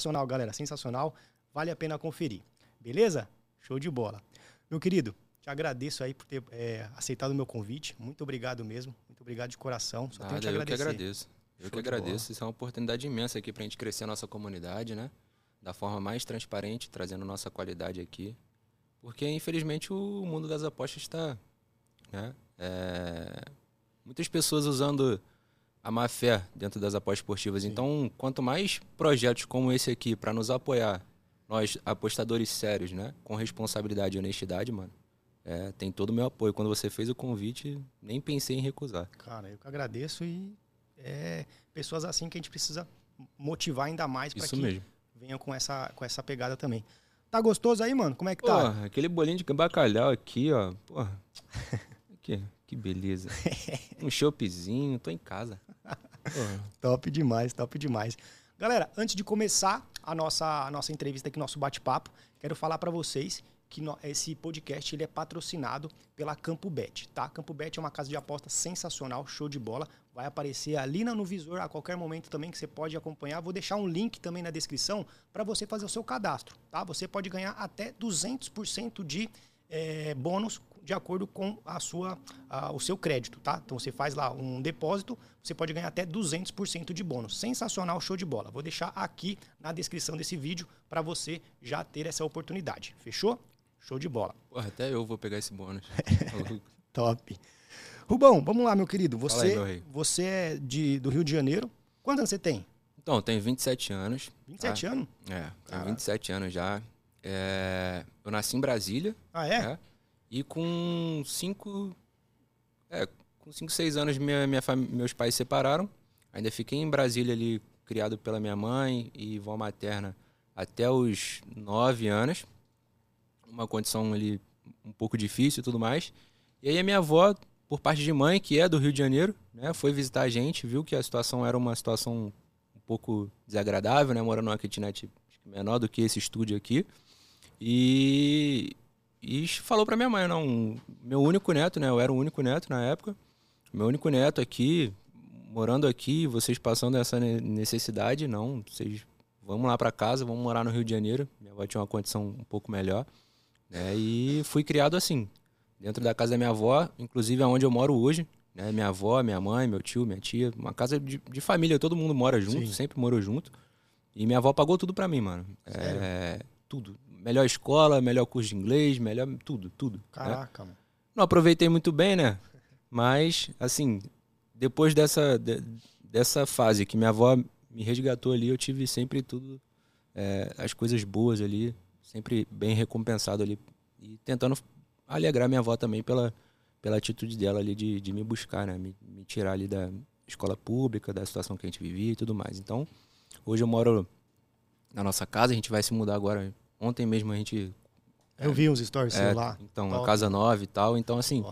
Sensacional, galera, sensacional. Vale a pena conferir. Beleza? Show de bola. Meu querido, te agradeço aí por ter é, aceitado o meu convite. Muito obrigado mesmo. Muito obrigado de coração. Só Nada, tenho te agradecer. Eu que agradeço. Eu Show que agradeço. Isso é uma oportunidade imensa aqui para a gente crescer a nossa comunidade, né? Da forma mais transparente, trazendo nossa qualidade aqui. Porque, infelizmente, o mundo das apostas está. Né? É... Muitas pessoas usando a má fé dentro das apostas esportivas. Sim. Então, quanto mais projetos como esse aqui para nos apoiar, nós apostadores sérios, né, com responsabilidade e honestidade, mano, é, tem todo o meu apoio. Quando você fez o convite, nem pensei em recusar. Cara, eu que agradeço e é pessoas assim que a gente precisa motivar ainda mais para que mesmo. venham com essa, com essa pegada também. Tá gostoso aí, mano? Como é que tá? Porra, aquele bolinho de bacalhau aqui, ó. Porra. que, que beleza. Um choppzinho, tô em casa. top demais, top demais. Galera, antes de começar a nossa, a nossa entrevista aqui, nosso bate-papo, quero falar para vocês que no, esse podcast ele é patrocinado pela Campo Bet, tá? Campo Bet é uma casa de aposta sensacional, show de bola. Vai aparecer ali no visor a qualquer momento também que você pode acompanhar. Vou deixar um link também na descrição para você fazer o seu cadastro, tá? Você pode ganhar até 200% de é, bônus de acordo com a sua, a, o seu crédito, tá? Então você faz lá um depósito, você pode ganhar até 200% de bônus. Sensacional, show de bola. Vou deixar aqui na descrição desse vídeo para você já ter essa oportunidade. Fechou? Show de bola. Porra, até eu vou pegar esse bônus. Top. Rubão, vamos lá, meu querido. Você, aí, você é de, do Rio de Janeiro. Quantos anos você tem? Então, eu tenho 27 anos. 27 tá? anos? É, tenho 27 anos já. É, eu nasci em Brasília. Ah, é? é e com cinco. É, com cinco, seis anos minha, minha meus pais se separaram. Ainda fiquei em Brasília ali, criado pela minha mãe e vó materna até os nove anos. Uma condição ali um pouco difícil e tudo mais. E aí a minha avó, por parte de mãe, que é do Rio de Janeiro, né, foi visitar a gente, viu que a situação era uma situação um pouco desagradável, né, morando numa kitnet menor do que esse estúdio aqui. E, e falou para minha mãe, não, meu único neto, né? Eu era o único neto na época. Meu único neto aqui, morando aqui, vocês passando essa necessidade, não, vocês vamos lá para casa, vamos morar no Rio de Janeiro. Minha avó tinha uma condição um pouco melhor, né? E fui criado assim, dentro da casa da minha avó, inclusive aonde eu moro hoje, né? Minha avó, minha mãe, meu tio, minha tia, uma casa de, de família, todo mundo mora junto, Sim. sempre morou junto. E minha avó pagou tudo para mim, mano. Sério? É, tudo melhor escola, melhor curso de inglês, melhor tudo, tudo. Né? Caraca, né? mano. Não aproveitei muito bem, né? Mas, assim, depois dessa, de, dessa fase que minha avó me resgatou ali, eu tive sempre tudo, é, as coisas boas ali, sempre bem recompensado ali. E tentando alegrar minha avó também pela, pela atitude dela ali de, de me buscar, né? Me, me tirar ali da escola pública, da situação que a gente vivia e tudo mais. Então, hoje eu moro na nossa casa, a gente vai se mudar agora Ontem mesmo a gente. Eu vi uns stories é, lá. Então, a Casa Nova e tal. Então, assim.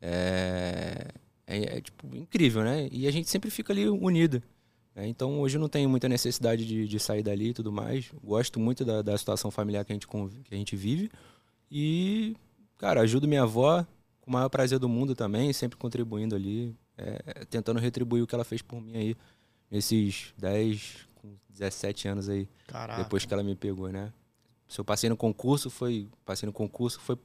é, é, é, tipo, incrível, né? E a gente sempre fica ali unido. Né? Então, hoje eu não tenho muita necessidade de, de sair dali e tudo mais. Gosto muito da, da situação familiar que a, gente, que a gente vive. E, cara, ajudo minha avó com o maior prazer do mundo também, sempre contribuindo ali, é, tentando retribuir o que ela fez por mim aí, nesses 10, com 17 anos aí, Caraca. depois que ela me pegou, né? Se eu passei no concurso, foi passei no concurso foi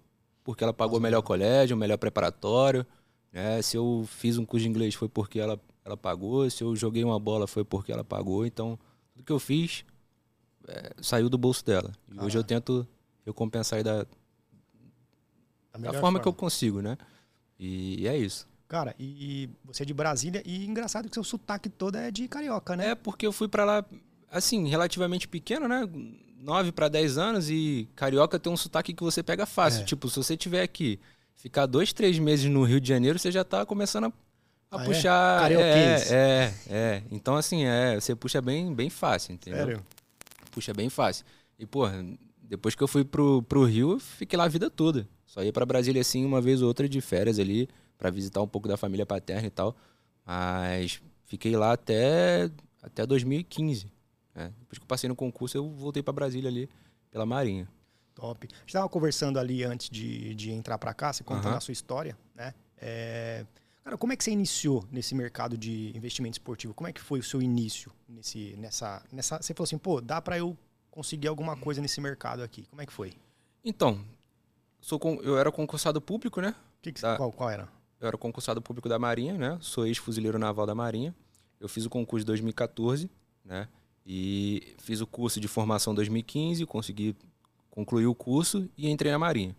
porque ela pagou o melhor colégio, o melhor preparatório. Né? Se eu fiz um curso de inglês foi porque ela, ela pagou. Se eu joguei uma bola foi porque ela pagou. Então, tudo que eu fiz é, saiu do bolso dela. E hoje eu tento recompensar da, da, da forma, forma, que eu consigo, né? E, e é isso. Cara, e, e, você é de Brasília e engraçado que seu sotaque todo é de carioca, né? É porque eu fui para lá, assim, relativamente pequeno, né? 9 para 10 anos e carioca tem um sotaque que você pega fácil. É. Tipo, se você tiver aqui, ficar dois, três meses no Rio de Janeiro, você já tá começando a, a ah, é? puxar. É? é, é, Então, assim, é, você puxa bem, bem fácil, entendeu? Sério? Puxa bem fácil. E, porra, depois que eu fui pro, pro Rio, eu fiquei lá a vida toda. Só ia para Brasília, assim, uma vez ou outra de férias ali, para visitar um pouco da família paterna e tal. Mas fiquei lá até, até 2015. É, depois que eu passei no concurso, eu voltei para Brasília ali, pela Marinha. Top. A gente estava conversando ali antes de, de entrar para cá, você contando uhum. a sua história, né? É... Cara, como é que você iniciou nesse mercado de investimento esportivo? Como é que foi o seu início nesse, nessa, nessa? Você falou assim, pô, dá para eu conseguir alguma coisa nesse mercado aqui? Como é que foi? Então, sou con- eu era concursado público, né? Que que- Tá. qual, qual era? Eu era concursado público da Marinha, né? Sou ex-fuzileiro naval da Marinha. Eu fiz o concurso em 2014, né? E fiz o curso de formação em 2015, consegui concluir o curso e entrei na Marinha.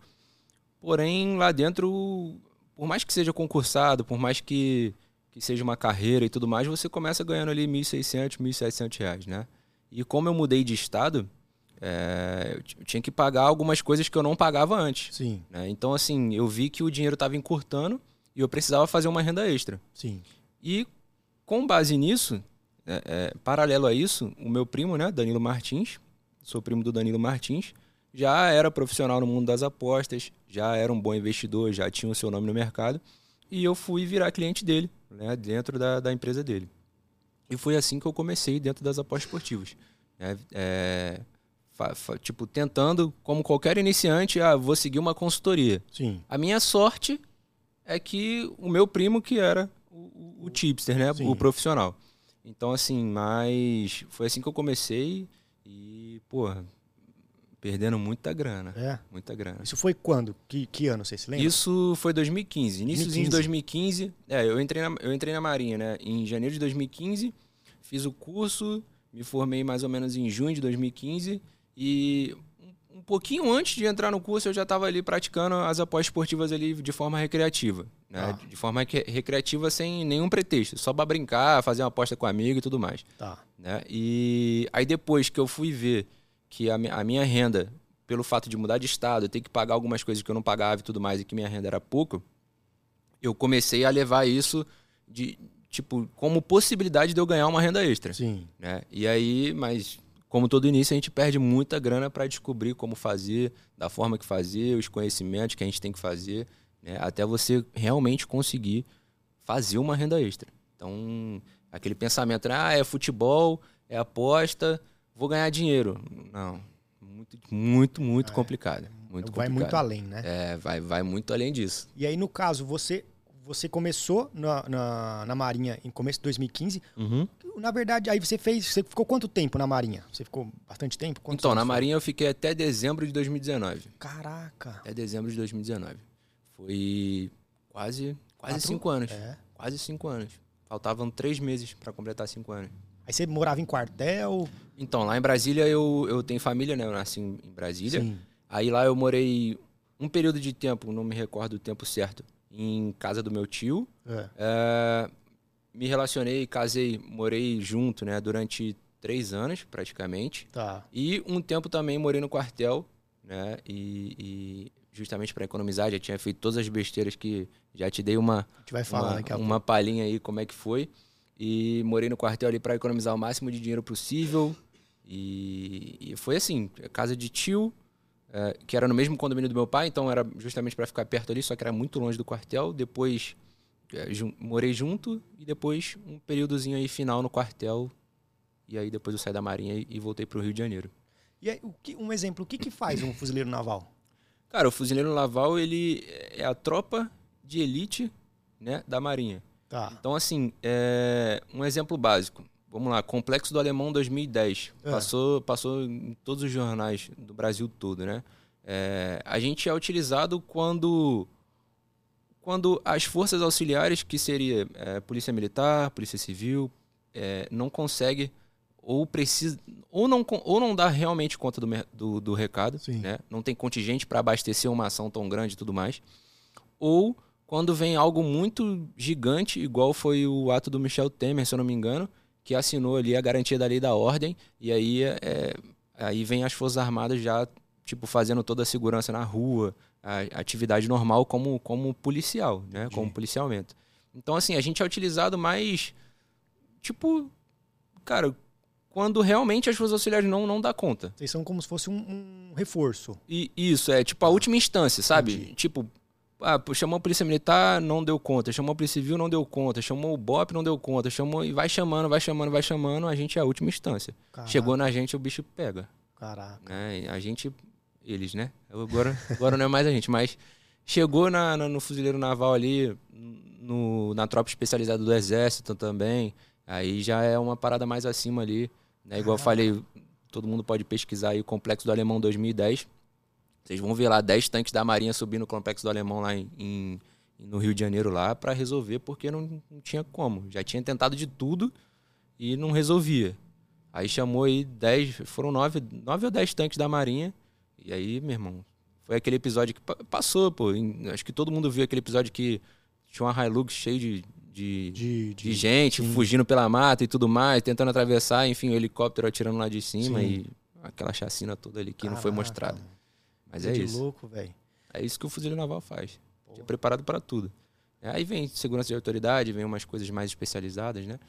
Porém, lá dentro, por mais que seja concursado, por mais que, que seja uma carreira e tudo mais, você começa ganhando ali R$ 1.600, 1.700 reais, né? E como eu mudei de estado, é, eu tinha que pagar algumas coisas que eu não pagava antes. Sim, né? Então, assim, eu vi que o dinheiro estava encurtando e eu precisava fazer uma renda extra. sim. E com base nisso, é, é, paralelo a isso, o meu primo, né, Danilo Martins, sou primo do Danilo Martins, já era profissional no mundo das apostas, já era um bom investidor, já tinha o seu nome no mercado, e eu fui virar cliente dele, né, dentro da, da empresa dele. E foi assim que eu comecei dentro das apostas esportivas. né? É, fa- fa- tipo, tentando, como qualquer iniciante, ah, vou seguir uma consultoria. Sim. A minha sorte é que o meu primo que era o, o, o tipster, né? Sim. O profissional. Então, assim, mas foi assim que eu comecei e, pô, perdendo muita grana. É. Muita grana. Isso foi quando? Que, que ano, você se lembra? Isso foi 2015. Iníciozinho de 2015. 2015. É, eu entrei, na, eu entrei na Marinha, né? Em janeiro de 2015. Fiz o curso, me formei mais ou menos em junho de 2015. E um, pouquinho antes de entrar no curso, eu já estava ali praticando as apostas esportivas ali de forma recreativa. Né? Ah. De forma recreativa sem nenhum pretexto. Só para brincar, fazer uma aposta com amigo e tudo mais Tá. né? E aí depois que eu fui ver que a, a minha renda, pelo fato de mudar de estado, eu ter que pagar algumas coisas que eu não pagava e tudo mais, e que minha renda era pouco, eu comecei a levar isso de tipo como possibilidade de eu ganhar uma renda extra, Sim. né? E aí, mas como todo início, a gente perde muita grana para descobrir como fazer, da forma que fazer, os conhecimentos que a gente tem que fazer, né? Até você realmente conseguir fazer uma renda extra. Então, aquele pensamento, ah, é futebol, é aposta, vou ganhar dinheiro. Não, muito, muito, muito é. complicado. Muito vai complicado. muito além, né? É, vai, vai muito além disso. E aí, no caso, você você começou na, na, na Marinha em começo de 2015. Na verdade, aí você fez. Você ficou quanto tempo na Marinha? Você ficou bastante tempo? Quantos Então, na foi? Marinha eu fiquei até dezembro de 2019. Caraca. Até dezembro de 2019. Foi quase, quase Quatro- cinco anos. É. Quase cinco anos. Faltavam três meses para completar cinco anos. Aí você morava em quartel? Então, lá em Brasília eu, eu tenho família, né? Eu nasci em em Brasília. Sim. Aí lá eu morei um período de tempo, não me recordo o tempo certo, em casa do meu tio. É. É, me relacionei, casei, morei junto, né? Durante três anos, praticamente. Tá. E um tempo também morei no quartel, né? E, e justamente para economizar, já tinha feito todas as besteiras que já te dei uma, falar uma, uma palhinha aí como é que foi. E morei no quartel ali para economizar o máximo de dinheiro possível. E, e foi assim, casa de tio, é, que era no mesmo condomínio do meu pai, então era justamente para ficar perto ali, só que era muito longe do quartel. Depois é, jun- morei junto e depois um períodozinho aí final no quartel. E aí depois eu saí da Marinha e, e voltei pro Rio de Janeiro. E aí, o que- um exemplo, o que, que faz um fuzileiro naval? Cara, o fuzileiro naval, ele é a tropa de elite, né, da Marinha. Tá. Então, assim, é um exemplo básico. Vamos lá, Complexo do Alemão 2010. É. Passou, passou em todos os jornais do Brasil todo, né? É, a gente é utilizado quando quando as forças auxiliares, que seria é, Polícia Militar, Polícia Civil, é, não consegue ou precisa ou não ou não dá realmente conta do, do, do recado, Sim. né? Não tem contingente para abastecer uma ação tão grande e tudo mais. Ou quando vem algo muito gigante, igual foi o ato do Michel Temer, se eu não me engano, que assinou ali a garantia da lei da ordem, e aí, é, aí vem as Forças Armadas já, tipo, fazendo toda a segurança na rua, a atividade normal como, como policial, né? Como policiamento. Então, assim, a gente é utilizado mais, tipo, cara, quando realmente as Forças Auxiliares não, não dá conta. Vocês são como se fosse um, um reforço. E isso, é tipo a última instância, sabe? Entendi. Tipo, ah, chamou a Polícia Militar, não deu conta. Chamou a Polícia Civil, não deu conta. Chamou o BOP, não deu conta. Chamou e vai chamando, vai chamando, vai chamando. A gente é a última instância. Caraca, Chegou na gente, o bicho pega. Caraca. E A gente, eles, né? Agora, agora não é mais a gente, mas chegou na, na- no fuzileiro naval ali, no, na tropa especializada do Exército também. Aí já é uma parada mais acima ali. Né? Igual eu falei, todo mundo pode pesquisar aí o Complexo do Alemão 2010. Vocês vão ver lá 10 tanques da Marinha subindo no Complexo do Alemão lá em, em no Rio de Janeiro lá para resolver, porque não, não tinha como. Já tinha tentado de tudo e não resolvia. Aí chamou aí 10, foram 9, 9 ou 10 tanques da Marinha. E aí, meu irmão, foi aquele episódio que passou, pô. Acho que todo mundo viu aquele episódio que tinha uma Hilux cheio de, de, de, de, de gente sim. fugindo pela mata e tudo mais, tentando atravessar, enfim, o helicóptero atirando lá de cima sim. e aquela chacina toda ali que Caraca, não foi mostrada. Mas é, é isso. louco, velho. É isso que o fuzil naval faz. É preparado para tudo. Aí vem segurança de autoridade, vem umas coisas mais especializadas, né?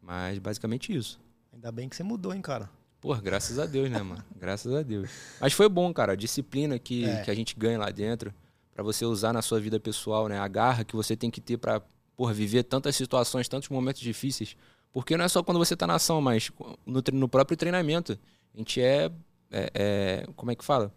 Mas basicamente isso. Ainda bem que você mudou, hein, cara? Pô, graças a Deus, né, mano? graças a Deus. Mas foi bom, cara. A disciplina que, é. que a gente ganha lá dentro, para você usar na sua vida pessoal, né? A garra que você tem que ter pra por viver tantas situações, tantos momentos difíceis. Porque não é só quando você tá na ação, mas no, no próprio treinamento. A gente é, é, é, Como é que fala?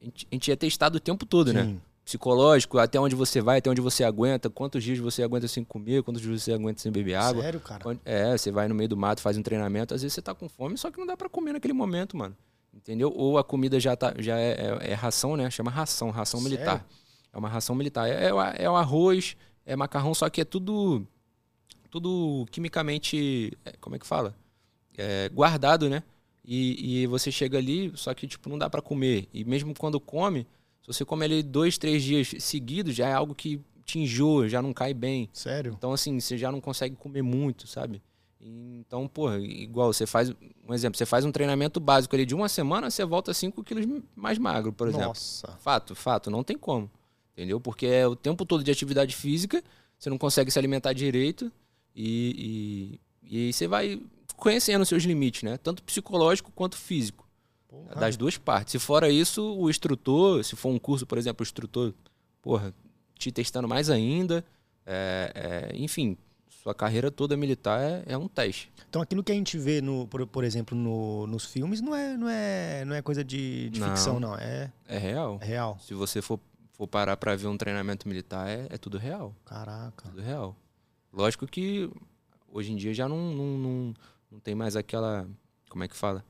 A gente, a gente é testado o tempo todo, né? Sim. né? psicológico, até onde você vai, até onde você aguenta, quantos dias você aguenta sem comer, quantos dias você aguenta sem beber água. Sério, cara? É, você vai no meio do mato, faz um treinamento, às vezes você tá com fome, só que não dá para comer naquele momento, mano. Entendeu? Ou a comida já, tá, já é, é, é ração, né? Chama ração, ração Sério? militar. É uma ração militar. É, é, é o arroz, é macarrão, só que é tudo tudo quimicamente, é, como é que fala? É, guardado, né? E, e você chega ali, só que tipo não dá para comer. E mesmo quando come, se você come ali dois, três dias seguidos, já é algo que te enjoa, já não cai bem. Sério? Então, assim, você já não consegue comer muito, sabe? Então, porra, igual você faz, um exemplo, você faz um treinamento básico ali de uma semana, você volta 5 quilos mais magro, por exemplo. Nossa. Fato, fato, não tem como. Entendeu? Porque é o tempo todo de atividade física, você não consegue se alimentar direito e, e, e aí você vai conhecendo os seus limites, né? Tanto psicológico quanto físico. Porra. Das duas partes. Se fora isso, o instrutor, se for um curso, por exemplo, o instrutor, porra, te testando mais ainda. É, é, enfim, sua carreira toda militar é, é, um teste. Então aquilo que a gente vê, no, por, por exemplo, no, nos filmes, não é, não é, não é coisa de, de não, ficção, não. É, é real. É real. Se você for, for parar para ver um treinamento militar, é, é tudo real. Caraca. Tudo real. Lógico que hoje em dia já não, não, não, não tem mais aquela. Como é que fala?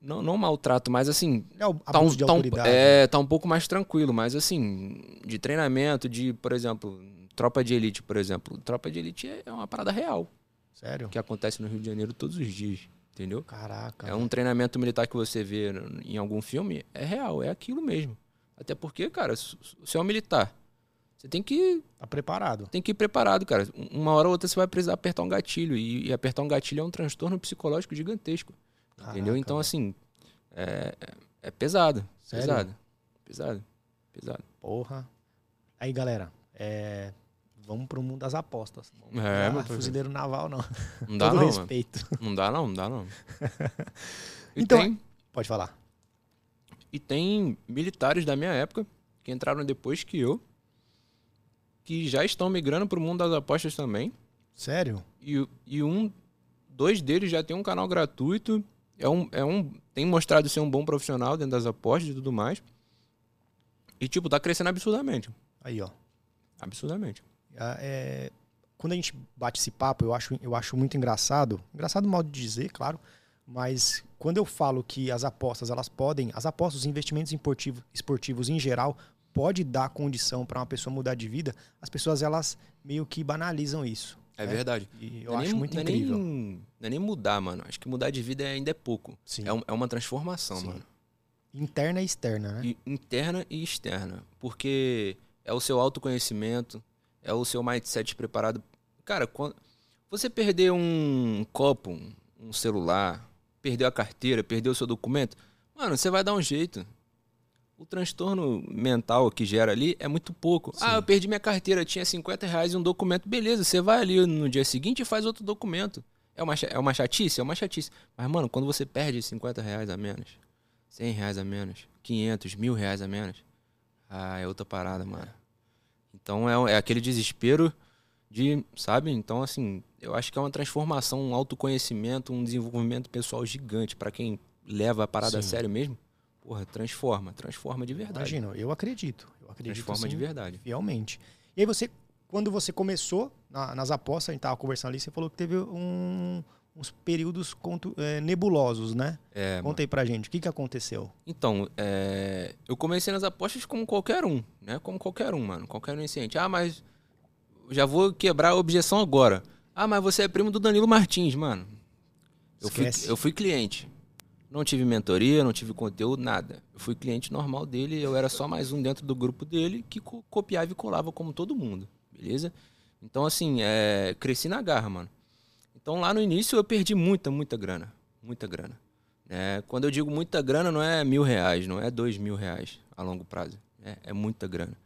Não, não maltrato, mas assim. É o tá um, tá um, é, tá um pouco mais tranquilo, mas assim, de treinamento, de, por exemplo, tropa de elite, por exemplo. Tropa de elite é, é uma parada real. Sério? Que acontece no Rio de Janeiro todos os dias. Entendeu? Caraca. É um treinamento militar que você vê em algum filme, é real, é aquilo mesmo. Até porque, cara, você é um militar. Você tem que. Tá preparado. Tem que ir preparado, cara. Uma hora ou outra você vai precisar apertar um gatilho. E, e apertar um gatilho é um transtorno psicológico gigantesco. Caraca, entendeu? Então, assim, é, é pesado. Sério? Pesado. Pesado. Pesado. Porra. Aí, galera, é, vamos pro mundo das apostas. Vamos é, não fuzileiro naval, não. Não dá, Todo não. respeito. Mano. Não dá, não, não dá, não. então, tem, pode falar. E tem militares da minha época que entraram depois que eu, que já estão migrando pro mundo das apostas também. Sério? E, e um, dois deles já tem um canal gratuito é um, é um, tem mostrado ser um bom profissional dentro das apostas e tudo mais. E, tipo, tá crescendo absurdamente. Aí, ó. Absurdamente. É, quando a gente bate esse papo, eu acho, eu acho muito engraçado. Engraçado modo de dizer, claro. Mas quando eu falo que as apostas, elas podem... As apostas, os investimentos esportivos, esportivos em geral, pode dar condição para uma pessoa mudar de vida, as pessoas, elas meio que banalizam isso. É, verdade. E eu não é acho nem, muito não incrível. É nem, não é nem mudar, mano. Acho que mudar de vida ainda é pouco. Sim. É, um, é uma transformação, Sim. mano. Interna e externa, né? E, interna e externa. Porque é o seu autoconhecimento, é o seu mindset preparado. Cara, quando você perder um copo, um celular, perdeu a carteira, perdeu o seu documento, mano, você vai dar um jeito o transtorno mental que gera ali é muito pouco. Sim. Ah, eu perdi minha carteira, tinha 50 reais e um documento. Beleza, você vai ali no dia seguinte e faz outro documento. É uma, é uma chatice? É uma chatice. Mas, mano, quando você perde 50 reais a menos, 100 reais a menos, 500, mil reais a menos, ah, é outra parada, mano. Então é, é aquele desespero de, sabe? Então, assim, eu acho que é uma transformação, um autoconhecimento, um desenvolvimento pessoal gigante para quem leva a parada Sim. a sério mesmo porra, transforma, transforma de verdade. Imagina, eu acredito. Eu acredito transforma assim, de verdade. Fielmente. E aí você, quando você começou na, nas apostas, a gente tava conversando ali, você falou que teve um, uns períodos contu- é, nebulosos, né? É. Conta aí pra gente, o que, que aconteceu? Então, é, eu comecei nas apostas como qualquer um, né? Como qualquer um, mano. Qualquer um iniciante. Ah, mas já vou quebrar a objeção agora. Ah, mas você é primo do Danilo Martins, mano. Eu fui, eu fui cliente. Não tive mentoria, não tive conteúdo, nada. Eu fui cliente normal dele, eu era só mais um dentro do grupo dele que co- copiava e colava como todo mundo, beleza? Então, assim, é, cresci na garra, mano. Então, lá no início eu perdi muita, muita grana. Muita grana. É, quando eu digo muita grana, não é mil reais, não é dois mil reais a longo prazo. É, é muita grana.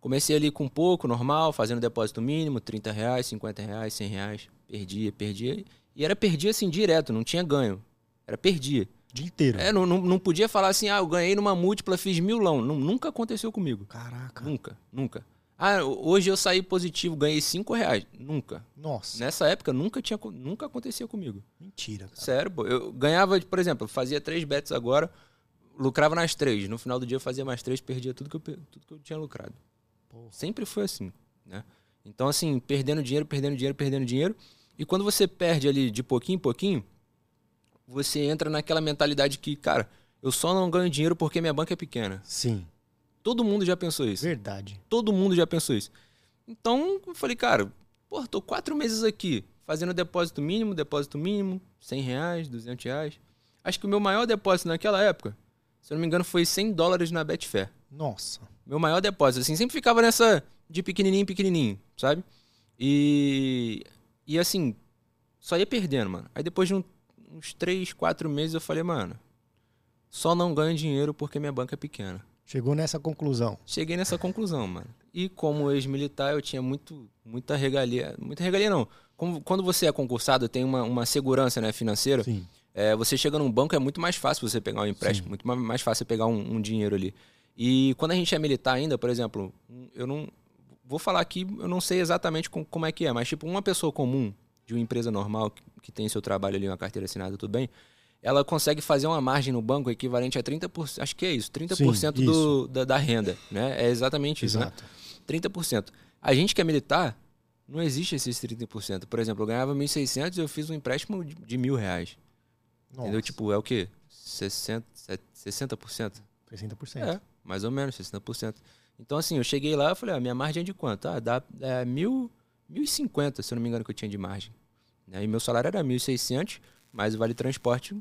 Comecei ali com pouco, normal, fazendo depósito mínimo, 30 reais, 50 reais, 100 reais. Perdia, perdia. E era perdia assim direto, não tinha ganho. Era perdia. Dia inteiro. É, não, não, não podia falar assim, ah, eu ganhei numa múltipla, fiz milão. Não, nunca aconteceu comigo. Caraca. Nunca, nunca. Ah, hoje eu saí positivo, ganhei 5 reais. Nunca. Nossa, Nessa época nunca tinha, nunca acontecia comigo. mentira, cara. Sério, pô. Eu ganhava, por exemplo, fazia três bets agora, lucrava nas três. No final do dia eu fazia mais três, perdia tudo que eu, tudo que eu tinha lucrado. Porra. Sempre foi assim, né? Então, assim, perdendo dinheiro, perdendo dinheiro, perdendo dinheiro. E quando você perde ali de pouquinho em pouquinho, você entra naquela mentalidade que, cara, eu só não ganho dinheiro porque minha banca é pequena. Sim, Todo mundo já pensou isso. verdade. Todo mundo já pensou isso. Então, eu falei, cara, pô, tô quatro meses aqui fazendo depósito mínimo, depósito mínimo, 100 reais, 200 reais. Acho que o meu maior depósito naquela época, se eu não me engano, foi 100 dólares na Betfair. Nossa. Meu maior depósito, assim, sempre ficava nessa de pequenininho em pequenininho, sabe? E, e assim, só ia perdendo, mano. Aí depois de um- uns 3, 4 meses eu falei, mano, só não ganho dinheiro porque minha banca é pequena. Chegou nessa conclusão. Cheguei nessa conclusão, mano. E como ex-militar, eu tinha muito, muita regalia. Muita regalia, não. Como- quando você é concursado, tem uma, uma segurança né, financeira. Sim. É, você chega num banco, é muito mais fácil você pegar um empréstimo. Muito ma- mais fácil você pegar um, um dinheiro ali. E quando a gente é militar ainda, por exemplo, eu não. Vou falar aqui, eu não sei exatamente com- como é que é, mas tipo, uma pessoa comum de uma empresa normal que, tem seu trabalho ali, uma carteira assinada, tudo bem, ela consegue fazer uma margem no banco equivalente a 30%, acho que é isso, 30% Sim, do, da, da renda, né? É exatamente isso, né? Exato. 30%. A gente que é militar, não existe esses 30%. Por exemplo, eu ganhava 1.600 e eu fiz um empréstimo de, de mil reais. Entendeu? Nossa, Tipo, é o quê? 60%? 60%? 60%. É, mais ou menos, 60%. Então, assim, eu cheguei lá e falei, ah, minha margem é de quanto? Ah, dá é, mil, 1.050, se eu não me engano, que eu tinha de margem. Né? E meu salário era 1.600, mais o vale transporte.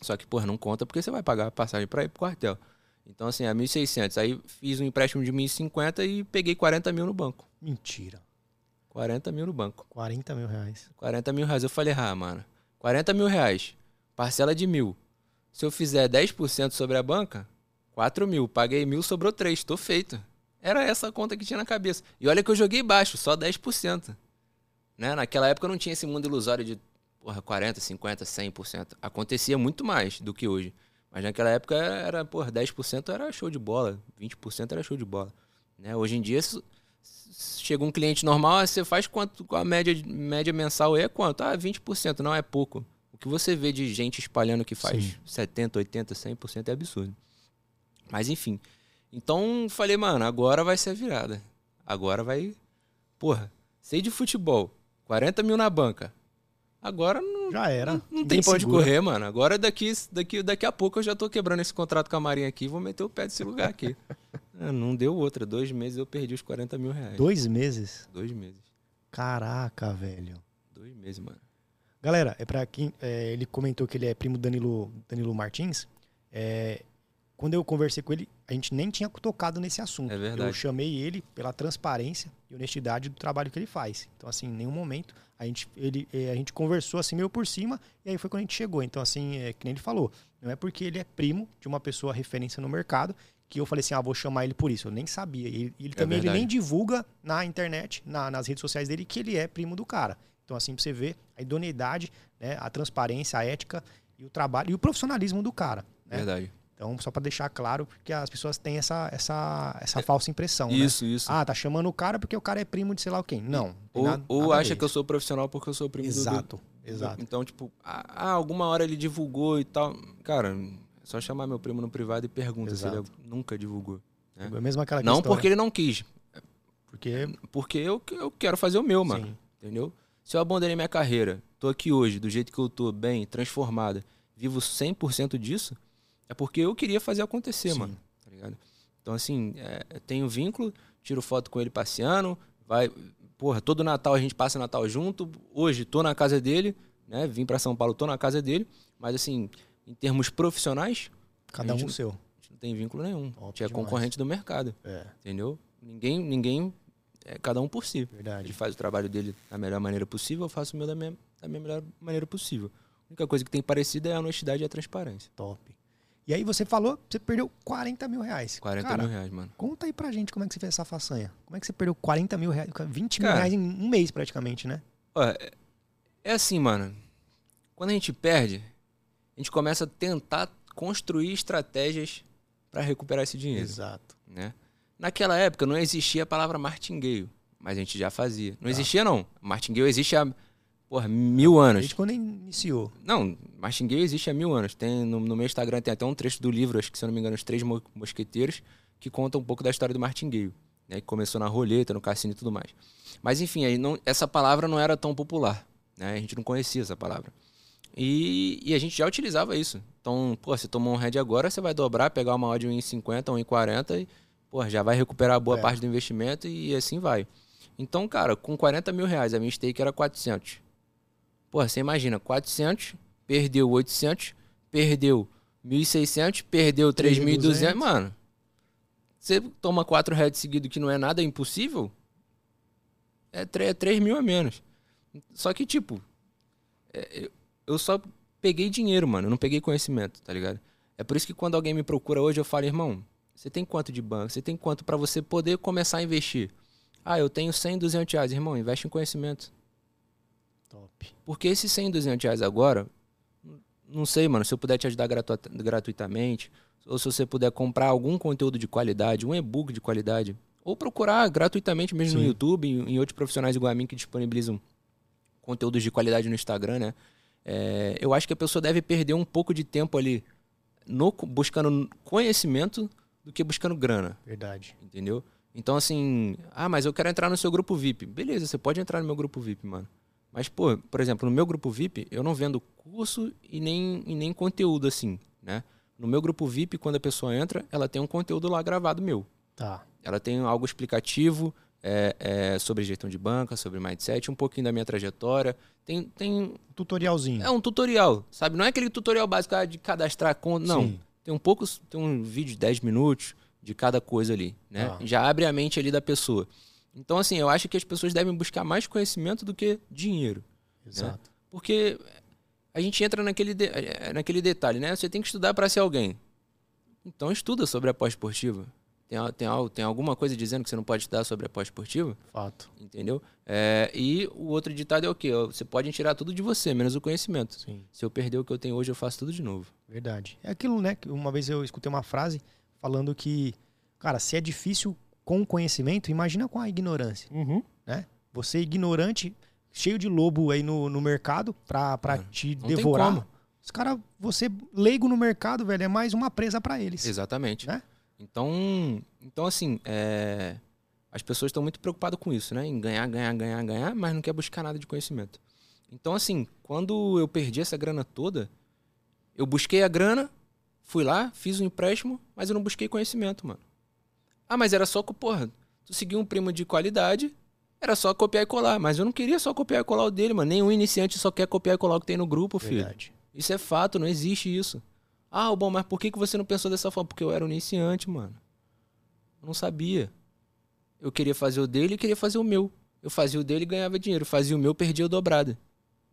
Só que, porra, não conta porque você vai pagar a passagem para ir pro quartel. Então, assim, é 1.600. Aí fiz um empréstimo de 1.050 e peguei 40 mil no banco. Mentira. 40 mil no banco. 40 mil reais. 40 mil reais. Eu falei, ah, mano, 40 mil reais, parcela de mil. Se eu fizer 10% sobre a banca, 4 mil. Paguei mil, sobrou 3. Tô feito. Era essa a conta que tinha na cabeça. E olha que eu joguei baixo, só 10%. Né? Naquela época não tinha esse mundo ilusório de porra, 40, 50, 100%. Acontecia muito mais do que hoje. Mas naquela época era, porra, 10% era show de bola, 20% era show de bola. Né? Hoje em dia, chega um cliente normal, você faz quanto? A média, média mensal é quanto? Ah, 20%, não é pouco. O que você vê de gente espalhando que faz Sim. 70, 80, 100% é absurdo. Mas enfim. Então falei, mano, agora vai ser a virada. Agora vai. Porra, sei de futebol. 40 mil na banca. Agora não, Já era. não Ninguém tem pra onde segura. correr, mano. Agora daqui, daqui, daqui a pouco eu já tô quebrando esse contrato com a Marinha aqui e vou meter o pé desse lugar aqui. Ah, não deu outra. Dois meses eu perdi os 40 mil reais. Dois meses? Dois meses. Caraca, velho. Dois meses, mano. Galera, é para quem é, ele comentou que ele é primo Danilo, Danilo Martins. É, quando eu conversei com ele, a gente nem tinha tocado nesse assunto. É verdade. Eu chamei ele pela transparência e honestidade do trabalho que ele faz. Então, assim, em nenhum momento a gente, ele, é, a gente conversou assim meio por cima e aí foi quando a gente chegou. Então, assim, é, que nem ele falou, não é porque ele é primo de uma pessoa referência no mercado que eu falei assim, ah, vou chamar ele por isso. Eu nem sabia. E ele, ele também ele É nem divulga na internet, na- nas redes sociais dele, que ele é primo do cara. Então, assim, pra você ver a idoneidade, né, a transparência, a ética e o trabalho e o profissionalismo do cara. Né? Verdade. Então, só pra deixar claro, porque as pessoas têm essa, essa, essa falsa impressão, né? Isso, isso. Ah, tá chamando o cara porque o cara é primo de sei lá quem. Não. ou nada- ou nada acha que eu sou profissional porque eu sou primo do- do, Exato, exato. Então, tipo, ah, alguma hora ele divulgou e tal. Cara, é só chamar meu primo no privado e pergunta se ele Exato. nunca divulgou. né? É mesmo aquela Não porque ele não quis, Porque, porque eu, eu quero fazer o meu, mano. sim, Entendeu? Se eu abandonei minha carreira, tô aqui hoje, do jeito que eu tô, bem, transformada, vivo 100% disso, é porque eu queria fazer acontecer, Sim. mano. Tá ligado? Então, assim, é, tenho vínculo, tiro foto com ele passeando, vai. Porra, todo Natal a gente passa Natal junto. Hoje tô na casa dele, né? Vim para São Paulo, tô na casa dele. Mas, assim, em termos profissionais. Cada um o seu. A gente não tem vínculo nenhum. Top a gente é concorrente do mercado. É. Entendeu? Ninguém, ninguém é cada um por si. Verdade. Ele faz o trabalho dele da melhor maneira possível, eu faço o meu da minha, da minha melhor maneira possível. A única coisa que tem parecido é a honestidade e a transparência. Top. E aí você falou, você perdeu 40 mil reais. 40 Cara, mil reais, mano. Conta aí pra gente como é que você fez essa façanha. Como é que você perdeu 40 mil reais, 20 Cara, mil reais em um mês praticamente, né? é, é assim, mano. Quando a gente perde, a gente começa a tentar construir estratégias para recuperar esse dinheiro. Exato. Né? Naquela época não existia a palavra martingueio, mas a gente já fazia. Não ah. existia, não. Martingueio existe há porra, mil anos. Desde quando iniciou. Não, martingueio existe há mil anos. Tem, no, no, meu Instagram tem até um trecho do livro, acho que se eu não me engano, Os Três Mosqueteiros, que conta um pouco da história do martingueio. Né, que começou na roleta, no cassino e tudo mais. Mas enfim, aí não, essa palavra não era tão popular. Né? A gente não conhecia essa palavra. E, e, a gente já utilizava isso. Então, pô, você tomou um head agora, você vai dobrar, pegar uma odd 1,50, 1,40 e pô, já vai recuperar boa é. parte do investimento e assim vai. Então, cara, com 40 mil reais, a minha stake era 400. Pô, você imagina, 400, perdeu 800, perdeu 1.600, perdeu 3.200. Mano, você toma 4 heads seguidos que não é nada impossível, é 3, é 3 mil a menos. Só que, tipo, é, eu só peguei dinheiro, mano. Eu não peguei conhecimento, tá ligado? É por isso que quando alguém me procura hoje, eu falo, irmão, você tem quanto de banco? Você tem quanto para você poder começar a investir? Ah, eu tenho 100, 200 reais. Irmão, investe em conhecimento. Top. Porque esses 100, 200 reais agora, não sei, mano, se eu puder te ajudar gratu gratuitamente, ou se você puder comprar algum conteúdo de qualidade, um e-book de qualidade, ou procurar gratuitamente mesmo Sim. no YouTube, em, outros profissionais igual a mim que disponibilizam conteúdos de qualidade no Instagram, né? É, eu acho que a pessoa deve perder um pouco de tempo ali no, buscando conhecimento do que buscando grana. Verdade. Entendeu? Então, assim, ah, mas eu quero entrar no seu grupo VIP. Beleza, você pode entrar no meu grupo VIP, mano. Mas, pô, por exemplo, no meu grupo VIP, eu não vendo curso e nem, e nem conteúdo assim, né? No meu grupo VIP, quando a pessoa entra, ela tem um conteúdo lá gravado meu. Tá. Ela tem algo explicativo é, é, sobre gestão de banca, sobre mindset, um pouquinho da minha trajetória. Tem, tem tutorialzinho. É um tutorial, sabe? Não é aquele tutorial básico ah, de cadastrar conta, não. Sim. Tem um pouco, tem um vídeo de 10 minutos de cada coisa ali, né? Ah. Já abre a mente ali da pessoa. Então, assim, eu acho que as pessoas devem buscar mais conhecimento do que dinheiro. Né? Exato. Né? Porque a gente entra naquele, de, eh, naquele detalhe, né? Você tem que estudar para ser alguém. Então, estuda sobre a pós-esportiva. Tem, tem, tem alguma coisa dizendo que você não pode estudar sobre a pós-esportiva? Fato. Entendeu? É, e o outro ditado é o quê? Você pode tirar tudo de você, menos o conhecimento. Sim. Se eu perder o que eu tenho hoje, eu faço tudo de novo. Verdade. É aquilo, né? Que uma vez eu escutei uma frase falando que, cara, se é difícil com conhecimento, imagina com a ignorância. Uhum. Né? Você ignorante, cheio de lobo aí no, no mercado pra, pra é. te devorar. Os caras, você leigo no mercado, velho, é mais uma presa para eles. Exatamente. Né? Então, então assim, é... as pessoas estão muito preocupadas com isso, né? Em ganhar, ganhar, ganhar, ganhar, mas não quer buscar nada de conhecimento. Então, assim, quando eu perdi essa grana toda, eu busquei a grana, fui lá, fiz um empréstimo, mas eu não busquei conhecimento, mano. Ah, mas era só, porra, tu seguiu um primo de qualidade, era só copiar e colar. Mas eu não queria só copiar e colar o dele, mano. Nenhum iniciante só quer copiar e colar o que tem no grupo, filho. Verdade. Isso é fato, não existe isso. Ah, bom, mas por que, que você não pensou dessa forma? Porque eu era um iniciante, mano. Eu não sabia. Eu queria fazer o dele e queria fazer o meu. Eu fazia o dele e ganhava dinheiro. Fazia o meu, perdia o dobrado.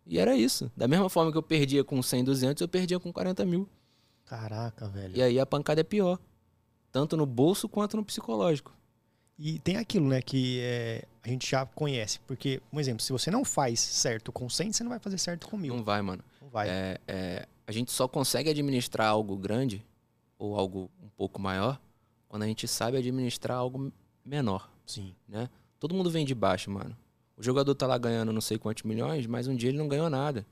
E era isso. Da mesma forma que eu perdia com 100, 200, eu perdia com 40 mil. Caraca, velho. E aí a pancada é pior. Tanto no bolso quanto no psicológico. E tem aquilo, né, que é, a gente já conhece. Porque, um exemplo, se você não faz certo com 100, você não vai fazer certo com mil. Não vai, mano. Não vai. É, é, a gente só consegue administrar algo grande ou algo um pouco maior quando a gente sabe administrar algo menor. Sim. Né? Todo mundo vem de baixo, mano. O jogador tá lá ganhando não sei quantos milhões, mas um dia ele não ganhou nada.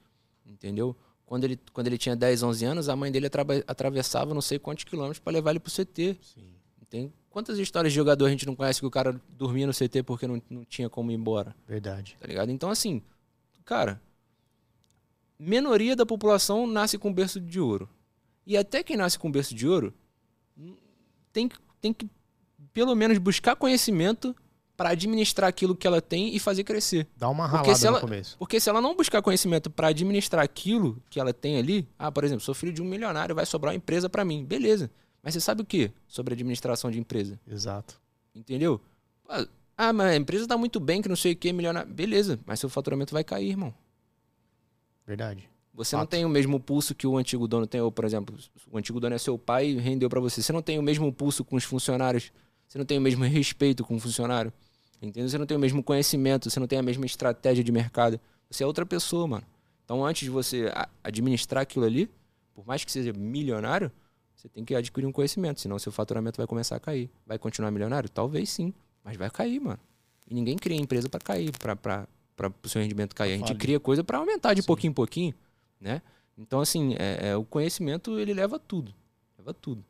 Entendeu? Quando ele, quando ele tinha 10, 11 anos, a mãe dele atravessava não sei quantos quilômetros para levar ele pro CT. Sim. Tem quantas histórias de jogador a gente não conhece que o cara dormia no CT porque não, não tinha como ir embora? Verdade. Tá ligado? Então, assim, cara, minoria da população nasce com berço de ouro. E até quem nasce com berço de ouro tem, tem que, pelo menos, buscar conhecimento para administrar aquilo que ela tem e fazer crescer. Dá uma Porque ralada se no ela- começo. Porque se ela não buscar conhecimento para administrar aquilo que ela tem ali, ah, por exemplo, sou filho de um milionário, vai sobrar uma empresa para mim. Beleza. Mas você sabe o que sobre administração de empresa? Exato. Entendeu? Ah, mas a empresa tá muito bem, que não sei o que, milionário. Beleza, mas seu faturamento vai cair, irmão. Verdade. Você não Fato. tem o mesmo pulso que o antigo dono tem, ou, por exemplo, o antigo dono é seu pai e rendeu para você. Você não tem o mesmo pulso com os funcionários. Você não tem o mesmo respeito com o funcionário. Entendeu? Você não tem o mesmo conhecimento, você não tem a mesma estratégia de mercado. Você é outra pessoa, mano. Então, antes de você administrar aquilo ali, por mais que seja milionário, você tem que adquirir um conhecimento, senão seu faturamento vai começar a cair. Vai continuar milionário? Talvez sim, mas vai cair, mano. E ninguém cria empresa para cair, para o seu rendimento cair. A gente cria coisa para aumentar de Sim. pouquinho em pouquinho, né? Então, assim, é, é, o conhecimento, ele leva tudo. Leva tudo.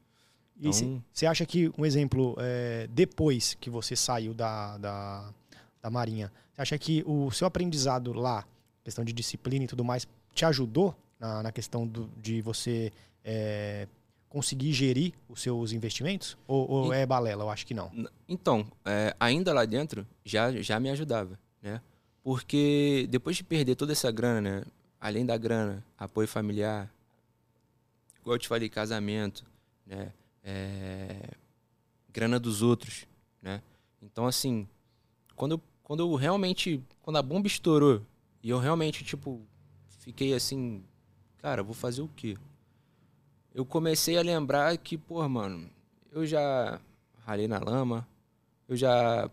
E você Então, acha que, um exemplo, é, depois que você saiu da, da, da Marinha, você acha que o seu aprendizado lá, questão de disciplina e tudo mais, te ajudou na, na questão do- de você é, conseguir gerir os seus investimentos? Ou, ou E- é balela? Eu acho que não. Então, é, ainda lá dentro, já, já me ajudava, né? Porque depois de perder toda essa grana, né? Além da grana, apoio familiar, igual eu te falei, casamento, né? É, grana dos outros, né? Então, assim, quando eu, quando eu realmente, quando a bomba estourou e eu realmente, tipo, fiquei assim, cara, vou fazer o quê? Eu comecei a lembrar que, pô, mano, eu já ralei na lama, eu já,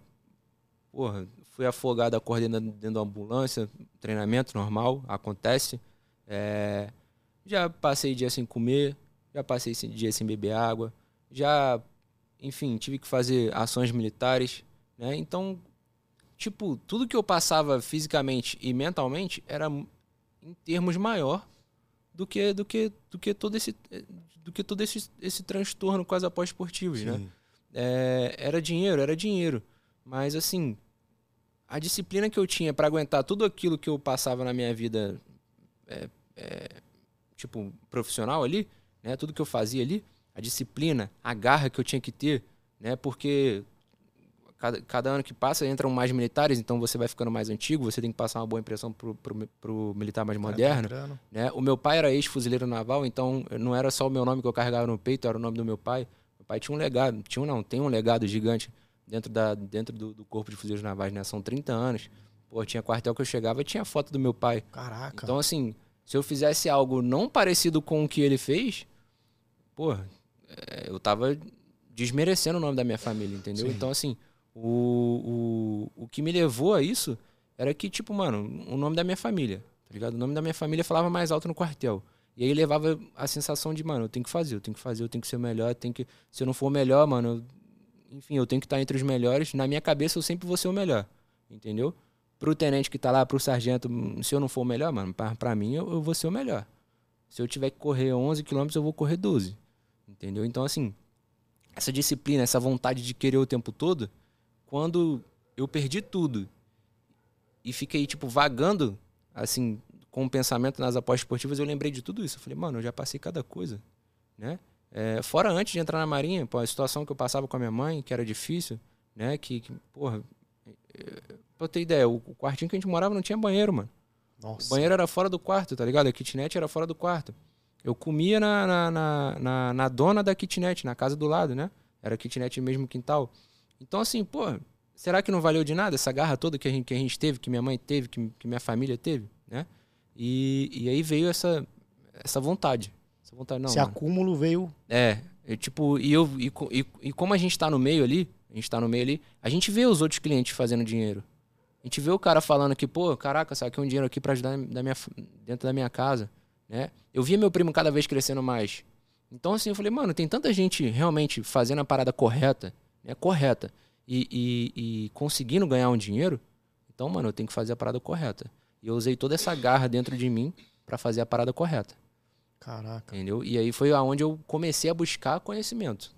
porra, fui afogado acordando dentro da ambulância, treinamento normal, acontece. É, já passei dia sem comer, já passei esse dia sem beber água, já, enfim, tive que fazer ações militares, né? Então, tipo, tudo que eu passava fisicamente e mentalmente era em termos maior do que do que do que todo esse do que todo esse, esse transtorno com as apostas esportivas, né? É, era dinheiro, era dinheiro. Mas assim, a disciplina que eu tinha para aguentar tudo aquilo que eu passava na minha vida, é, é, tipo, profissional ali, né? Tudo que eu fazia ali, a disciplina, a garra que eu tinha que ter, né? Porque cada, cada ano que passa entram mais militares, então você vai ficando mais antigo, você tem que passar uma boa impressão pro, pro, pro militar mais moderno Moderno. né? O meu pai era ex-fuzileiro naval, então não era só o meu nome que eu carregava no peito, era o nome do meu pai. Meu pai tinha um legado, tinha não, tem um legado gigante dentro, da, dentro do, do corpo de fuzileiros navais, né? São 30 anos. Pô, tinha quartel que eu chegava e tinha foto do meu pai. Caraca. Então, assim, se eu fizesse algo não parecido com o que ele fez, pô, é, eu tava desmerecendo o nome da minha família, entendeu? Sim. Então, assim, o, o, o que me levou a isso era que, tipo, mano, o nome da minha família, tá ligado? O nome da minha família falava mais alto no quartel. E aí levava a sensação de, mano, eu tenho que fazer, eu tenho que fazer, eu tenho que ser o melhor, eu tenho que. Se eu não for o melhor, mano, eu- enfim, eu tenho que estar entre os melhores. Na minha cabeça eu sempre vou ser o melhor. Entendeu? Pro tenente que tá lá, pro sargento, hum, se eu não for o melhor, mano, pra, pra mim eu, eu vou ser o melhor. Se eu tiver que correr 11 km, eu vou correr 12. Entendeu? Então, assim, essa disciplina, essa vontade de querer o tempo todo, quando eu perdi tudo e fiquei, tipo, vagando, assim, com o pensamento nas apostas esportivas, eu lembrei de tudo isso. Eu falei, mano, eu já passei cada coisa, né? É, fora antes de entrar na Marinha, pô, a situação que eu passava com a minha mãe, que era difícil, né? Que, que porra, é, pra eu ter ideia, o, o quartinho que a gente morava não tinha banheiro, mano. O Nossa. banheiro era fora do quarto, tá ligado? A kitnet era fora do quarto. Eu comia na, na, na, na, na dona da kitnet, na casa do lado, né? Era kitnet mesmo quintal. Então, assim, pô, será que não valeu de nada essa garra toda que a gente, que a gente teve, que minha mãe teve, que, que minha família teve, né? E, e aí veio essa, essa vontade. Essa vontade, não, Esse mano. acúmulo veio. É, é tipo, e, eu, e, e, e como a gente tá no meio ali, a gente tá no meio ali, a gente vê os outros clientes fazendo dinheiro. A gente vê o cara falando que, pô, caraca, saquei um dinheiro aqui pra ajudar da minha, dentro da minha casa, né? Eu via meu primo cada vez crescendo mais. Então, assim, eu falei, mano, tem tanta gente realmente fazendo a parada correta, né? Correta. E, e, e conseguindo ganhar um dinheiro. Então, mano, eu tenho que fazer a parada correta. E eu usei toda essa garra dentro de mim pra fazer a parada correta. Caraca. Entendeu? E aí foi aonde eu comecei a buscar conhecimento.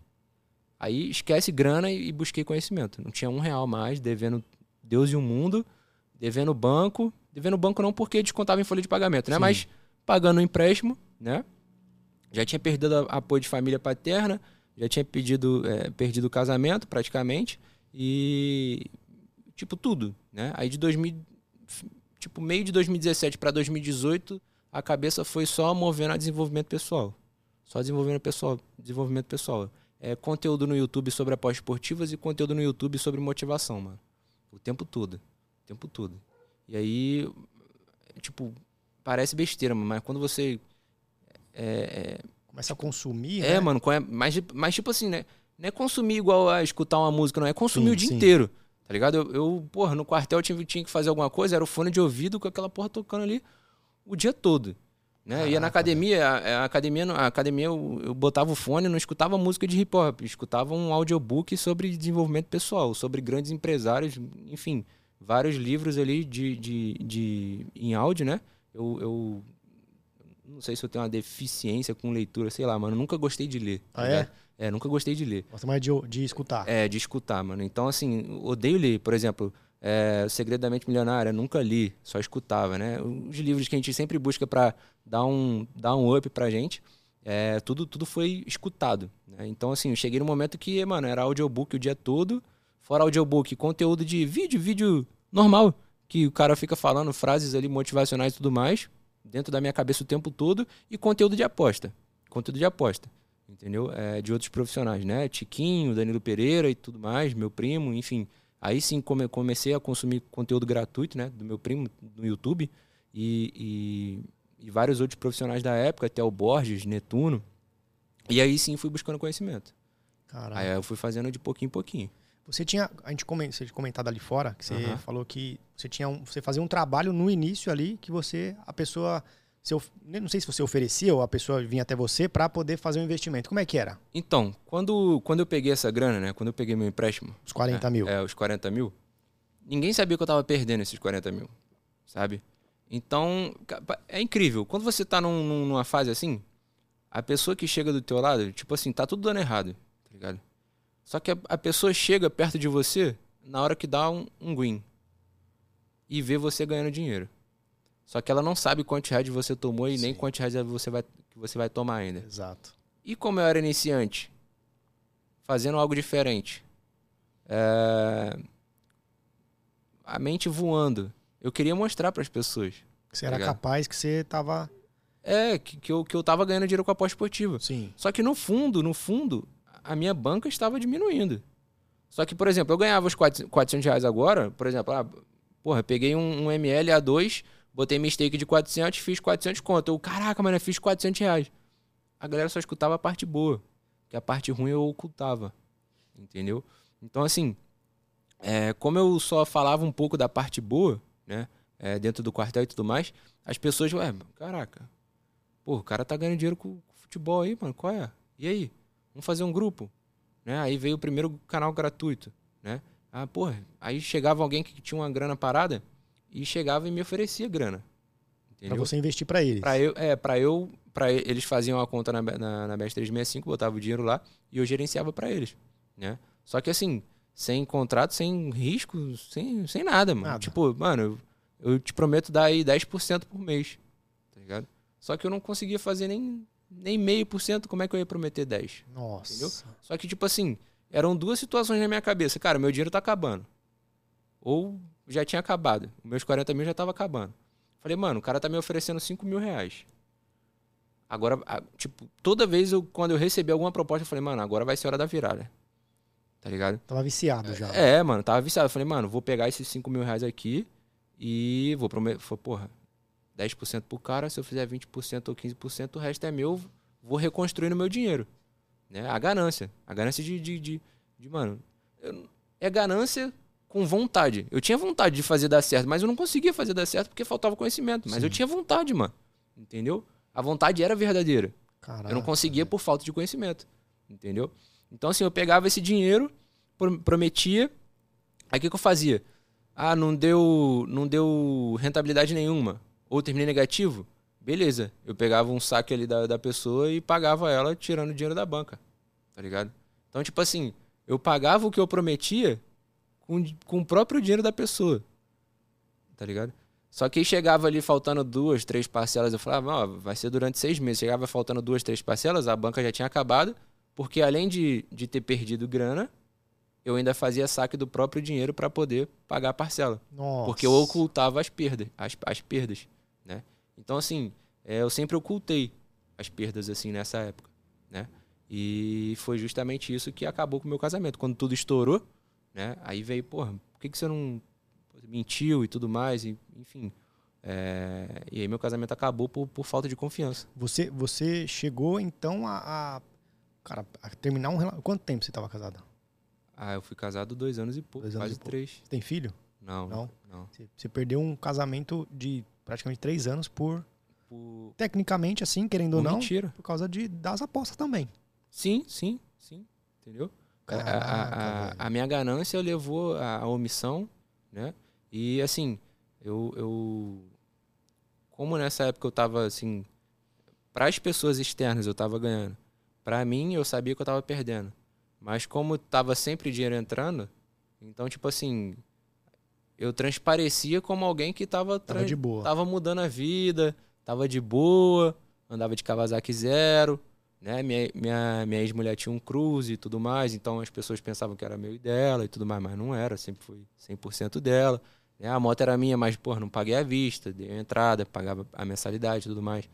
Aí esquece grana e e busquei conhecimento. Não tinha um real mais, devendo Deus e o mundo, devendo banco. Devendo banco não porque descontava em folha de pagamento, né? Sim. Mas pagando o empréstimo, né? Já tinha perdido apoio de família paterna, já tinha pedido, é, perdido o casamento praticamente. E. Tipo, tudo, né? Aí de 2000. Tipo, meio de 2017 para 2018, a cabeça foi só movendo a desenvolvimento pessoal. Só desenvolvimento pessoal. Desenvolvimento pessoal. É conteúdo no YouTube sobre apostas esportivas e conteúdo no YouTube sobre motivação, mano. O tempo todo. O tempo todo. E aí, tipo, parece besteira, mas quando você. É, é, Começa a consumir. É, né? mano, mas, mas tipo assim, né? Não é consumir igual a escutar uma música, não. É consumir sim, o dia sim. inteiro. Tá ligado? Eu, eu, porra, no quartel tinha, tinha que fazer alguma coisa, era o fone de ouvido com aquela porra tocando ali o dia todo. Né? Caraca, Ia na academia, a, a, academia, a academia eu, eu botava o fone, não escutava música de hip hop, escutava um audiobook sobre desenvolvimento pessoal, sobre grandes empresários, enfim, vários livros ali de, de, de em áudio, né? Eu, eu não sei se eu tenho uma deficiência com leitura, sei lá, mano, nunca gostei de ler. Ah, tá é? É, nunca gostei de ler. Gosta mais de, de escutar. É, de escutar, mano. Então, assim, odeio ler. Por exemplo, é, o Segredo da Mente Milionária, nunca li, só escutava, né? Os livros que a gente sempre busca para dar um, dar um up pra gente, é, tudo, tudo foi escutado. Né? Então, assim, eu cheguei no momento que, mano, era audiobook o dia todo, fora audiobook, conteúdo de vídeo, vídeo normal, que o cara fica falando frases ali motivacionais e tudo mais, dentro da minha cabeça o tempo todo, e conteúdo de aposta. Conteúdo de aposta. Entendeu? É, de outros profissionais, né? Tiquinho, Danilo Pereira e tudo mais, meu primo, enfim Aí sim come, comecei a consumir conteúdo gratuito, né? Do meu primo no YouTube. E, e, e vários outros profissionais da época, até o Borges, Netuno. E aí sim fui buscando conhecimento. Caraca. Aí eu fui fazendo de pouquinho em pouquinho. Você tinha, a gente você comentado ali fora, que você uhum. falou que você tinha um, você fazia um trabalho no início ali que você, a pessoa não sei se você oferecia ou a pessoa vinha até você para poder fazer um investimento. Como é que era? Então, quando, quando eu peguei essa grana, né? Quando eu peguei meu empréstimo. Os 40 é, mil. É, os 40 mil. Ninguém sabia que eu tava perdendo esses 40 mil, sabe? Então, é incrível. Quando você tá num, numa fase assim, a pessoa que chega do teu lado, tipo assim, tá tudo dando errado, tá ligado? Só que a, a pessoa chega perto de você na hora que dá um, um win. E vê você ganhando dinheiro. Só que ela não sabe quantos reais você tomou e Sim. nem quantos reais você vai, que você vai tomar ainda. Exato. E como eu era iniciante, fazendo algo diferente, é... a mente voando, eu queria mostrar para as pessoas. Que você tá era capaz, que você tava. É, que, que, eu, que eu tava ganhando dinheiro com a pós esportiva. Sim. Só que no fundo, no fundo, a minha banca estava diminuindo. Só que, por exemplo, eu ganhava os 400 reais agora, por exemplo, ah, porra, peguei um, um ML A2 Botei minha stake de 400, fiz 400 conto. Eu, caraca, mano, eu fiz 400 reais. A galera só escutava a parte boa. Que a parte ruim eu ocultava. Entendeu? Então, assim, é, como eu só falava um pouco da parte boa, né? É, dentro do quartel e tudo mais, as pessoas, ué, caraca, pô, o cara tá ganhando dinheiro com, com futebol aí, mano, qual é? E aí? Vamos fazer um grupo? Né? Aí veio o primeiro canal gratuito, né? Ah, porra, aí chegava alguém que tinha uma grana parada, e chegava e me oferecia grana. Para você investir para eles. Para eu, é, para eu, para eles faziam a conta na na, na Best 365, botava o dinheiro lá e eu gerenciava para eles, né? Só que assim, sem contrato, sem risco, sem, sem nada, mano. Nada. Tipo, mano, eu, eu te prometo dar aí 10% por mês. Tá ligado? Só que eu não conseguia fazer nem nem meio por cento, como é que eu ia prometer 10? Nossa. Entendeu? Só que tipo assim, eram duas situações na minha cabeça. Cara, meu dinheiro tá acabando. Ou já tinha acabado. Meus 40 mil já tava acabando. Falei, mano, o cara tá me oferecendo 5 mil reais. Agora, tipo, toda vez eu, quando eu recebi alguma proposta, eu falei, mano, agora vai ser hora da virada. Tá ligado? Tava viciado já. É, mano, tava viciado. Eu falei, mano, vou pegar esses 5 mil reais aqui e vou prometer. Falei, porra, 10% pro cara, se eu fizer 20% ou 15%, o resto é meu, vou reconstruir no meu dinheiro. Né? A ganância. A ganância de, de, de, de mano. Eu, é ganância com vontade. Eu tinha vontade de fazer dar certo, mas eu não conseguia fazer dar certo porque faltava conhecimento. Mas Sim. eu tinha vontade, mano. Entendeu? A vontade era verdadeira. Caraca, eu não conseguia por falta de conhecimento. Entendeu? Então, assim, eu pegava esse dinheiro, prometia. Aí o que, que eu fazia? Ah, não deu, não deu rentabilidade nenhuma. Ou terminei negativo? Beleza. Eu pegava um saque ali da, da pessoa e pagava ela tirando dinheiro da banca. Tá ligado? Então, tipo assim, eu pagava o que eu prometia com, com o próprio dinheiro da pessoa. tá ligado? Só que chegava ali faltando duas, três parcelas, eu falava, ó, vai ser durante seis meses. Chegava faltando duas, três parcelas, a banca já tinha acabado, porque além de, de ter perdido grana, eu ainda fazia saque do próprio dinheiro para poder pagar a parcela. Nossa. Porque eu ocultava as perdas, as, as perdas? Então, assim, é, eu sempre ocultei as perdas, assim, nessa época, né? E foi justamente isso que acabou com o meu casamento. Quando tudo estourou, né? Aí veio, porra, por que, que você não mentiu e tudo mais, e, enfim. É, e aí meu casamento acabou por, por falta de confiança. Você, você chegou então a, a, cara, a terminar um relacionamento. Quanto tempo você estava casado? Ah, eu fui casado dois anos e pouco, Dois anos quase e pouco. três. Você tem filho? Não, Não? não. Você, você perdeu um casamento de praticamente três anos por. Por, Tecnicamente, assim, querendo ou não, mentira. por causa de, das apostas também. Sim, sim, sim. Entendeu? A- a- Caraca, a, velho. a minha ganância levou à à omissão, né? E assim, eu, eu. Como nessa época eu tava assim. Para as pessoas externas eu tava ganhando. Para mim eu sabia que eu tava perdendo. Mas como tava sempre dinheiro entrando, então, tipo assim. Eu transparecia como alguém que tava, Tava de boa. tava mudando a vida, tava de boa, andava de Kawasaki zero, né? Minha, minha, minha ex-mulher tinha um cruze e tudo mais, então as pessoas pensavam que era meu e dela e tudo mais, mas não era, sempre foi 100% dela. Né? A moto era minha, mas, pô, não paguei a vista, dei a entrada, pagava a mensalidade e tudo mais.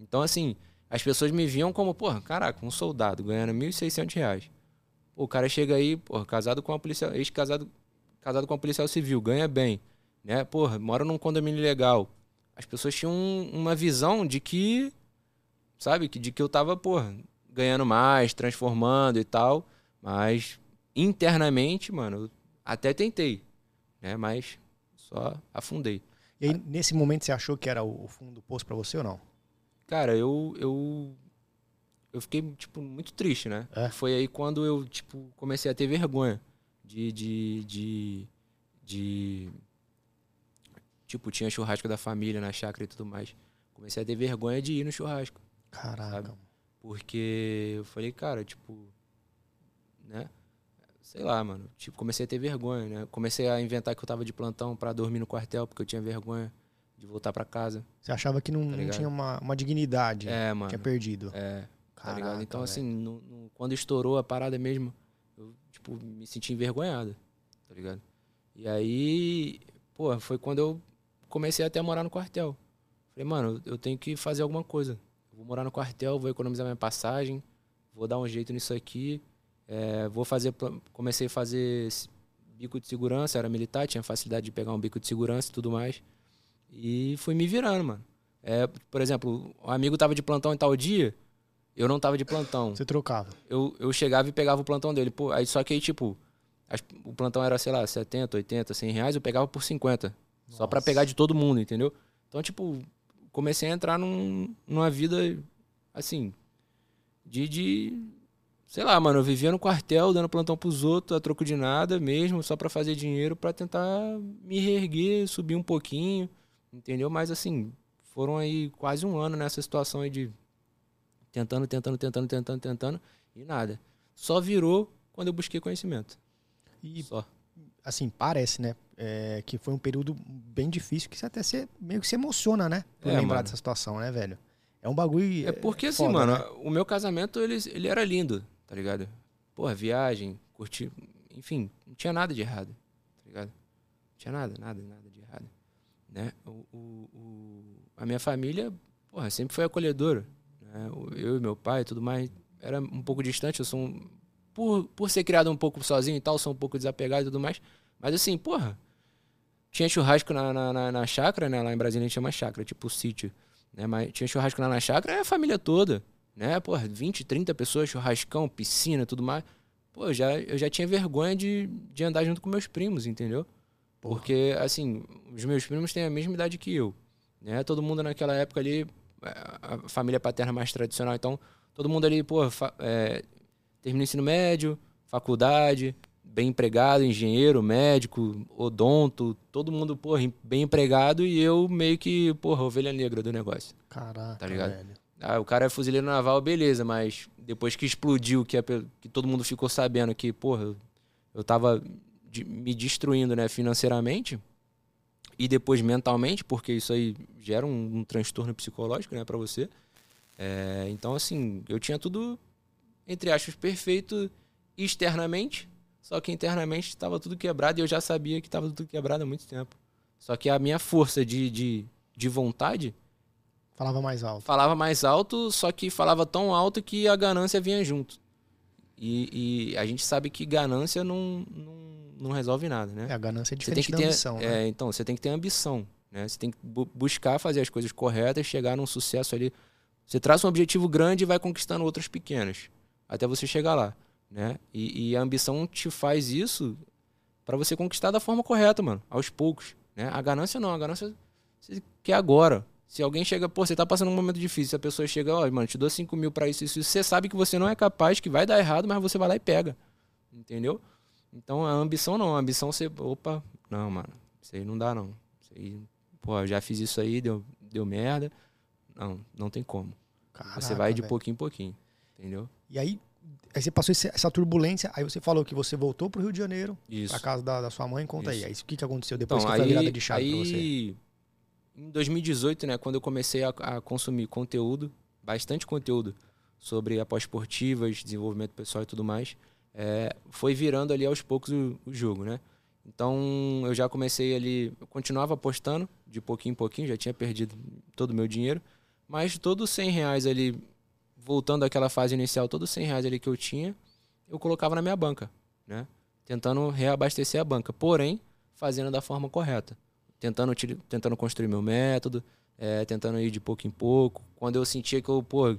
Então, assim, as pessoas me viam como, porra, caraca, um soldado ganhando 1.600 reais. O cara chega aí, porra, casado com uma policial, ex-casado casado com uma policial civil, ganha bem, né? Porra, mora num condomínio legal. As pessoas tinham um- uma visão de que, sabe, que de que eu tava, porra, ganhando mais, transformando e tal, mas internamente, mano, até tentei, né? Mas só afundei. E aí, nesse momento, você achou que era o fundo do poço pra você ou não? Cara, eu eu eu fiquei tipo muito triste, né? É? Foi aí quando eu tipo comecei a ter vergonha de de de, de tipo tinha churrasco da família na chácara e tudo mais. Comecei a ter vergonha de ir no churrasco, Caraca. Sabe? porque eu falei, cara, tipo, né? Sei lá, mano. Tipo, comecei a ter vergonha, né? Comecei a inventar que eu tava de plantão pra dormir no quartel, porque eu tinha vergonha de voltar pra casa. Você achava que não, Tá não tinha uma, uma dignidade. É, mano. Tinha perdido. É, tá ligado? Caraca, Então, velho. assim, no- no- quando estourou a parada mesmo, tipo, me senti envergonhado, tá ligado? E aí, pô, foi quando eu comecei até a morar no quartel. Falei, mano, eu tenho que fazer alguma coisa. Vou morar no quartel, vou economizar minha passagem, vou dar um jeito nisso aqui. é, vou fazer, comecei a fazer bico de segurança, era militar, tinha facilidade de pegar um bico de segurança e tudo mais. E fui me virando, mano. É, por exemplo, o amigo tava de plantão em tal dia, eu não tava de plantão. Você trocava. Eu, eu chegava e pegava o plantão dele. Pô, aí, só que aí, tipo, as- o plantão era, sei lá, 70, 80, 100 reais, eu pegava por 50. Só pra Nossa. pegar de todo mundo, entendeu? Então, tipo, comecei a entrar num, numa vida, assim, de, de. Sei lá, mano, eu vivia no quartel, dando plantão pros outros, a troco de nada mesmo, só pra fazer dinheiro, pra tentar me reerguer, subir um pouquinho, entendeu? Mas, assim, foram aí quase um ano nessa situação aí de tentando, tentando, tentando, tentando, tentando, e nada. Só virou quando eu busquei conhecimento. E, Só. assim, parece, né? é, que foi um período bem difícil, que você até se, meio que se emociona, né? Por É, lembrar mano. dessa situação, né, velho? É um bagulho. É porque assim, foda, mano, né? o meu casamento, ele, ele era lindo, tá ligado? Porra, viagem, curtir, enfim, não tinha nada de errado, tá ligado? Não tinha nada, nada, nada de errado, né? O, o- o- a minha família, porra, sempre foi acolhedora, Eu e meu pai e tudo mais, era um pouco distante, eu sou um, por, por ser criado um pouco sozinho e tal, sou um pouco desapegado e tudo mais, mas assim, porra, tinha churrasco na, na, na, na chácara, né? Lá em Brasília a gente chama chácara, tipo sítio né? Mas tinha churrasco lá na chácara, é a família toda, né? Porra, 20, 30 pessoas, churrascão, piscina, tudo mais. Pô, eu já, eu já tinha vergonha de, de andar junto com meus primos, entendeu? Porra. Porque, assim, os meus primos têm a mesma idade que eu, né? Todo mundo naquela época ali, a família paterna mais tradicional, então, todo mundo ali, pô, é, termina o ensino médio, faculdade, bem empregado, engenheiro, médico, odonto, todo mundo, porra, em- bem empregado e eu meio que, porra, ovelha negra do negócio. Caraca, Tá ligado? velho. Ah, o cara é fuzileiro naval, beleza, mas depois que explodiu, que, a pe- que todo mundo ficou sabendo que, porra, eu, eu tava de- me destruindo, né, financeiramente, e depois mentalmente, porque isso aí gera um, um transtorno psicológico, né, para você. É, então, assim, eu tinha tudo, entre aspas, perfeito externamente, só que internamente estava tudo quebrado e eu já sabia que estava tudo quebrado há muito tempo. Só que a minha força de, de, de vontade. Falava mais alto. Falava mais alto, só que falava tão alto que a ganância vinha junto. E, e a gente sabe que ganância não, não, não resolve nada, né? É, a ganância é diferente da ter, ambição, né? É, então, você tem que ter ambição, né? Você tem que bu buscar fazer as coisas corretas, chegar num sucesso ali. Você traça um objetivo grande e vai conquistando outros pequenos, até você chegar lá, né? E, e a ambição te faz isso para você conquistar da forma correta, mano, aos poucos, né? A ganância não, a ganância você quer agora. Se alguém chega, pô, você tá passando um momento difícil, se a pessoa chega, ó, oh, mano, te dou 5 mil pra isso, isso, você sabe que você não é capaz, que vai dar errado, mas você vai lá e pega. Entendeu? Então a ambição não, a ambição você, opa, não, mano, isso aí não dá não. Isso aí, pô, já fiz isso aí, deu, deu merda. Não, não tem como. Caraca, você vai de véio. pouquinho em pouquinho, entendeu? E aí, aí você passou essa turbulência, aí você falou que você voltou pro Rio de Janeiro, isso. pra casa da, da sua mãe, conta isso. aí. Aí o que, que aconteceu depois então, que foi a virada de chave aí, pra você? Em 2018, né, quando eu comecei a, a consumir conteúdo, bastante conteúdo sobre após-esportivas, desenvolvimento pessoal e tudo mais, é, foi virando ali aos poucos o, o, jogo, né? Então eu já comecei ali, eu continuava apostando de pouquinho em pouquinho, já tinha perdido todo o meu dinheiro, mas todos 100 reais ali, voltando àquela fase inicial, todos 100 reais ali que eu tinha, eu colocava na minha banca, né? Tentando reabastecer a banca, porém fazendo da forma correta tentando, tentando construir meu método, é, tentando ir de pouco em pouco. Quando eu sentia que eu, pô,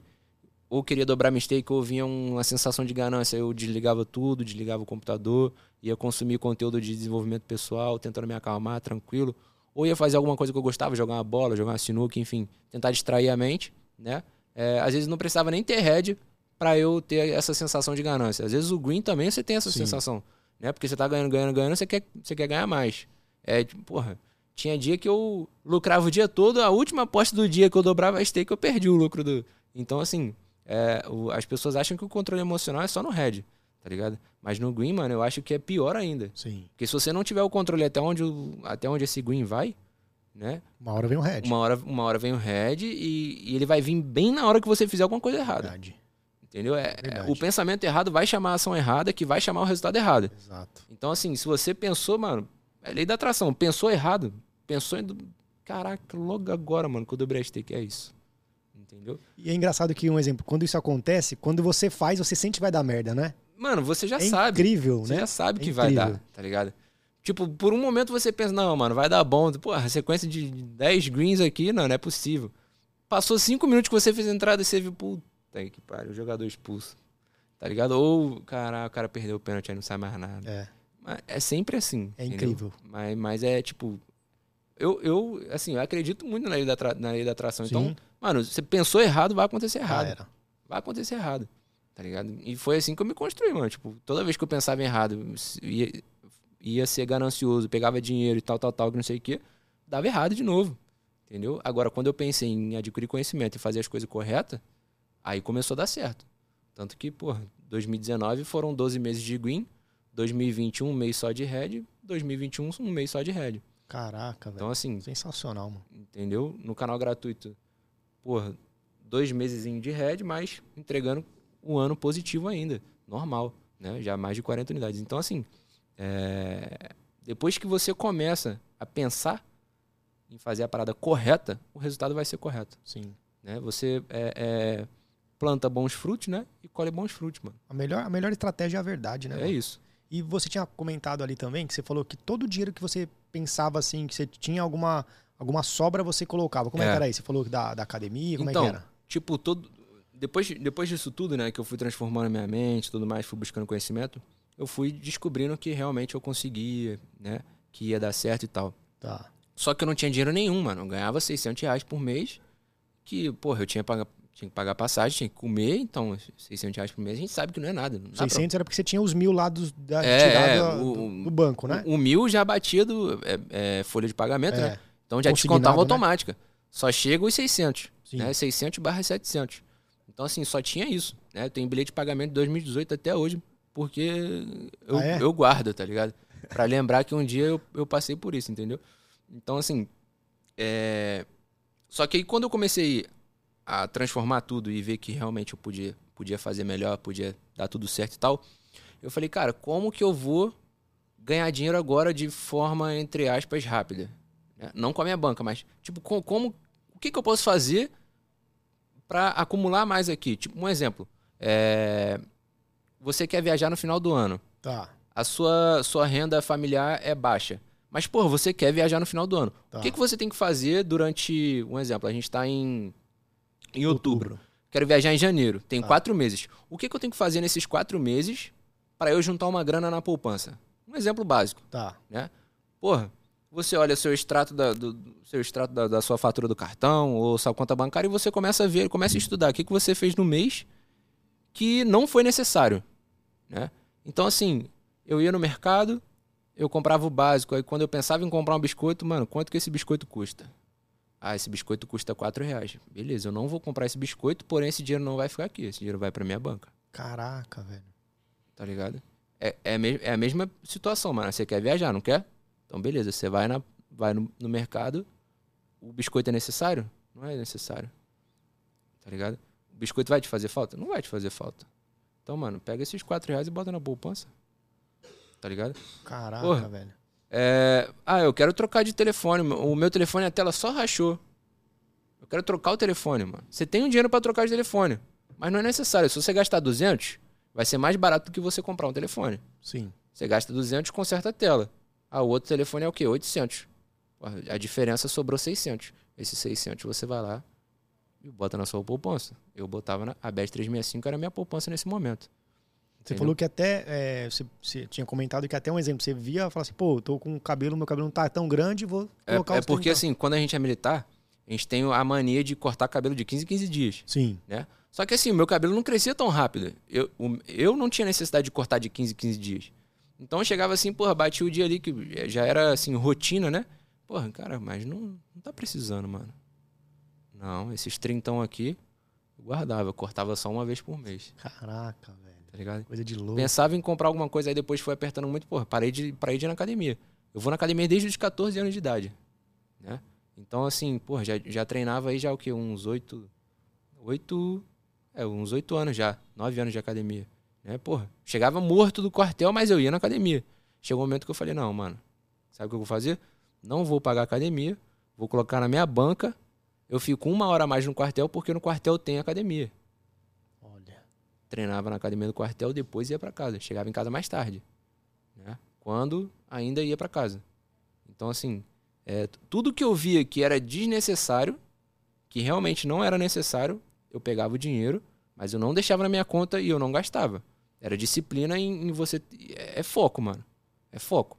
ou queria dobrar mistake ou vinha uma sensação de ganância, eu desligava tudo, desligava o computador, ia consumir conteúdo de desenvolvimento pessoal, tentando me acalmar, tranquilo. Ou ia fazer alguma coisa que eu gostava, jogar uma bola, jogar uma sinuca, enfim, tentar distrair a mente, né? É, às vezes não precisava nem ter head para eu ter essa sensação de ganância. Às vezes o green também você tem essa Sim. sensação, né? Porque você tá ganhando, ganhando, ganhando, você quer, você quer ganhar mais. É, tipo, porra, tinha dia que eu lucrava o dia todo, a última aposta do dia que eu dobrava a stake, eu perdi o lucro do. Então, assim, é, o, as pessoas acham que o controle emocional é só no red, tá ligado? Mas no green, mano, eu acho que é pior ainda. Sim. Porque se você não tiver o controle até onde, até onde esse green vai, né? Uma hora vem o red. Uma hora, uma hora vem o red e, e ele vai vir bem na hora que você fizer alguma coisa errada. Verdade. Entendeu? É, é, o pensamento errado vai chamar a ação errada, que vai chamar o resultado errado. Exato. Então, assim, se você pensou, mano, é lei da atração, pensou errado, pensou em. Caraca, logo agora, mano, que eu dobrei a stake, é isso. Entendeu? E é engraçado que, um exemplo, quando isso acontece, quando você faz, você sente que vai dar merda, né? Mano, você já é sabe. incrível, você né? já sabe é que incrível. vai dar, tá ligado? Tipo, por um momento você pensa, não, mano, vai dar bom. Pô, a sequência de 10 greens aqui, não, não é possível. Passou 5 minutos que você fez a entrada e você viu, puta que pariu, o jogador expulso. Tá ligado? Ou, caraca, o cara perdeu o pênalti aí não sai mais nada. É. É sempre assim. É entendeu? incrível. Mas, mas é tipo, eu, eu, assim, eu acredito muito na lei da, na lei da atração. Então, Sim. Então, mano, você pensou errado, vai acontecer errado. Vai acontecer errado. Tá ligado? E foi assim que eu me construí, mano. Tipo, toda vez que eu pensava errado, ia, ia ser ganancioso, pegava dinheiro e tal, tal, tal, que não sei o quê, dava errado de novo. Entendeu? Agora, quando eu pensei em adquirir conhecimento e fazer as coisas corretas, aí começou a dar certo. Tanto que, pô, 2019 foram 12 meses de green, 2021 um mês só de red, 2021 um mês só de red. Caraca, velho. Então, assim. Sensacional, mano. Entendeu? No canal gratuito, porra, dois meses de head, mas entregando um ano positivo ainda. Normal, né? Já mais de 40 unidades. Então, assim, é... depois que você começa a pensar em fazer a parada correta, o resultado vai ser correto. Sim. Né? Você é, é... planta bons frutos, né? E colhe bons frutos, mano. A melhor, a melhor estratégia é a verdade, né? É mano? isso. E você tinha comentado ali também que você falou que todo o dinheiro que você pensava assim, que você tinha alguma, alguma sobra, você colocava. Como é, é que era isso? Você falou da, da academia? Como então, é que era? Tipo, todo. Depois, depois disso tudo, né, que eu fui transformando a minha mente tudo mais, fui buscando conhecimento, eu fui descobrindo que realmente eu conseguia, né? Que ia dar certo e tal. Tá. Só que eu não tinha dinheiro nenhum, mano. Eu ganhava 600 reais por mês, que, porra, eu tinha pagar, tinha que pagar passagem, tinha que comer, então 600 reais por mês a gente sabe que não é nada. Não 600 pra... era porque você tinha os mil lá do, da, é, tirado do, do, banco, né? O, o mil já batia do é, é, folha de pagamento, é. né? Então já descontava né? automática. Né? Só chega os 600, Sim. né? 600 barra 700. Então assim, só tinha isso, né? Eu tenho bilhete de pagamento de 2018 até hoje, porque eu, ah, é? eu guardo, tá ligado? Pra lembrar que um dia eu, eu passei por isso, entendeu? Então, assim. É... Só que aí quando eu comecei a transformar tudo e ver que realmente eu podia, podia fazer melhor, podia dar tudo certo e tal, eu falei, cara, como que eu vou ganhar dinheiro agora de forma, entre aspas, rápida? Né? Não com a minha banca, mas, tipo, com, como. O que, que eu posso fazer para acumular mais aqui? Tipo, um exemplo. É... Você quer viajar no final do ano. Tá. A sua, sua renda familiar é baixa. Mas, pô, você quer viajar no final do ano. Tá. O que, que você tem que fazer durante. Um exemplo, a gente está em, em outubro. Quero viajar em janeiro. Tem Tá. quatro meses. O que, que eu tenho que fazer nesses quatro meses para eu juntar uma grana na poupança? Um exemplo básico, Tá. né? Porra, você olha seu extrato da, do- seu extrato da, da sua fatura do cartão ou sua conta bancária e você começa a ver, começa a estudar o que, que você fez no mês que não foi necessário, né? Então, assim, eu ia no mercado, eu comprava o básico. Aí, quando eu pensava em comprar um biscoito, mano, quanto que esse biscoito custa? Ah, esse biscoito custa 4 reais. Beleza, eu não vou comprar esse biscoito, porém esse dinheiro não vai ficar aqui. Esse dinheiro vai pra minha banca, Caraca, velho. tá ligado? É, é, a me- é a mesma situação, mano. Você quer viajar, não quer? Então, beleza, você vai, na, vai no, no mercado. O biscoito é necessário? Não é necessário. Tá ligado? O biscoito vai te fazer falta? Não vai te fazer falta. Então, mano, pega esses 4 reais e bota na poupança. Tá ligado? Caraca, Porra. velho. É, Ah, eu quero trocar de telefone. O meu telefone, a tela só rachou. Eu quero trocar o telefone, mano. Você tem o dinheiro pra trocar de telefone. Mas não é necessário. Se você gastar 200, vai ser mais barato do que você comprar um telefone. Sim. Você gasta 200, conserta a tela. Ah, o outro telefone é o quê? 800. Porra, A diferença sobrou 600. Esses 600 você vai lá e bota na sua poupança. Eu botava na... A BES 365 era a minha poupança nesse momento. Você Entendeu? falou que até. é, você, você tinha comentado que até um exemplo. Você via e falava assim, pô, tô com o cabelo, meu cabelo não tá tão grande, vou É, colocar é os porque, assim, quando a gente é militar, a gente tem a mania de cortar cabelo de 15 em 15 dias. Sim. né? Só que assim, o meu cabelo não crescia tão rápido. Eu, eu não tinha necessidade de cortar de 15 em 15 dias. Então eu chegava assim, porra, bati o dia ali que já era assim, rotina, né? Porra, cara, mas não, não tá precisando, mano. Não, esses trintão aqui, eu guardava, eu cortava só uma vez por mês, Caraca, velho. Tá ligado? Coisa de louco. Pensava em comprar alguma coisa, aí depois foi apertando muito, porra, parei de, parei de ir na academia. Eu vou na academia desde os 14 anos de idade, né? Então, assim, porra, já, já treinava aí já o quê? Uns oito... Oito... É, uns oito anos já. Nove anos de academia. Né, porra? Chegava morto do quartel, mas eu ia na academia. Chegou um momento que eu falei, não, mano, sabe o que eu vou fazer? Não vou pagar academia, vou colocar na minha banca, eu fico uma hora a mais no quartel, porque no quartel tem academia. Treinava na academia do quartel, depois ia pra casa. Chegava em casa mais tarde, né? Quando ainda ia pra casa. Então, assim, é, tudo que eu via que era desnecessário, que realmente não era necessário, eu pegava o dinheiro, mas eu não deixava na minha conta e eu não gastava. Era disciplina em, em você. É, é foco, mano. É foco.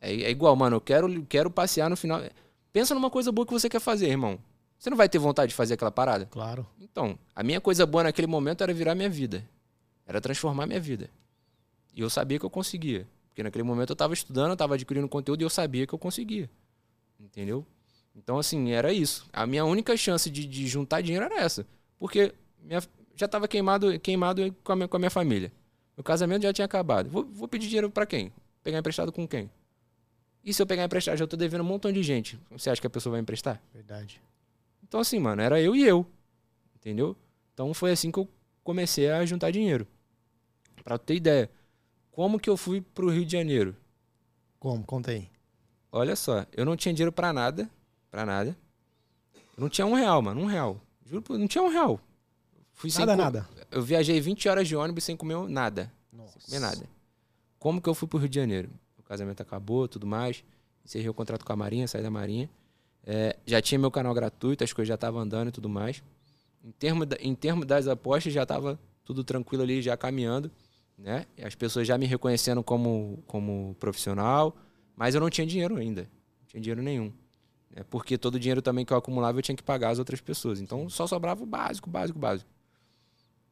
É, é igual, mano, eu quero, quero passear no final. Pensa numa coisa boa que você quer fazer, irmão. Você não vai ter vontade de fazer aquela parada? Claro. Então, a minha coisa boa naquele momento era virar minha vida. Era transformar minha vida. E eu sabia que eu conseguia. Porque naquele momento eu estava estudando, eu estava adquirindo conteúdo e eu sabia que eu conseguia. Entendeu? Então, assim, era isso. A minha única chance de, de juntar dinheiro era essa. Porque minha- já estava queimado, queimado com, a minha, com a minha família. Meu casamento já tinha acabado. Vou, vou pedir dinheiro para quem? Pegar emprestado com quem? E se eu pegar emprestado? Já estou devendo um montão de gente. Você acha que a pessoa vai emprestar? Verdade. Então, assim, mano, era eu e eu. Entendeu? Então foi assim que eu comecei a juntar dinheiro. Pra ter ideia. Como que eu fui pro Rio de Janeiro? Como? Conta aí. Olha só, eu não tinha dinheiro pra nada. Pra nada. Eu não tinha um real, mano. Um real. Juro, por- não tinha um real. Fui Nada, nada. Eu viajei 20 horas de ônibus sem comer nada. Nossa. Sem comer nada. Como que eu fui pro Rio de Janeiro? O casamento acabou, tudo mais. Encerrei o contrato com a Marinha, saí da Marinha. É, já tinha meu canal gratuito, as coisas já estavam andando e tudo mais. Em termos em termo das apostas, já estava tudo tranquilo ali, já caminhando. Né? As pessoas já me reconhecendo como, como profissional, mas eu não tinha dinheiro ainda. Não tinha dinheiro nenhum. né? Porque todo o dinheiro também que eu acumulava eu tinha que pagar as outras pessoas. Então só sobrava o básico, básico, básico.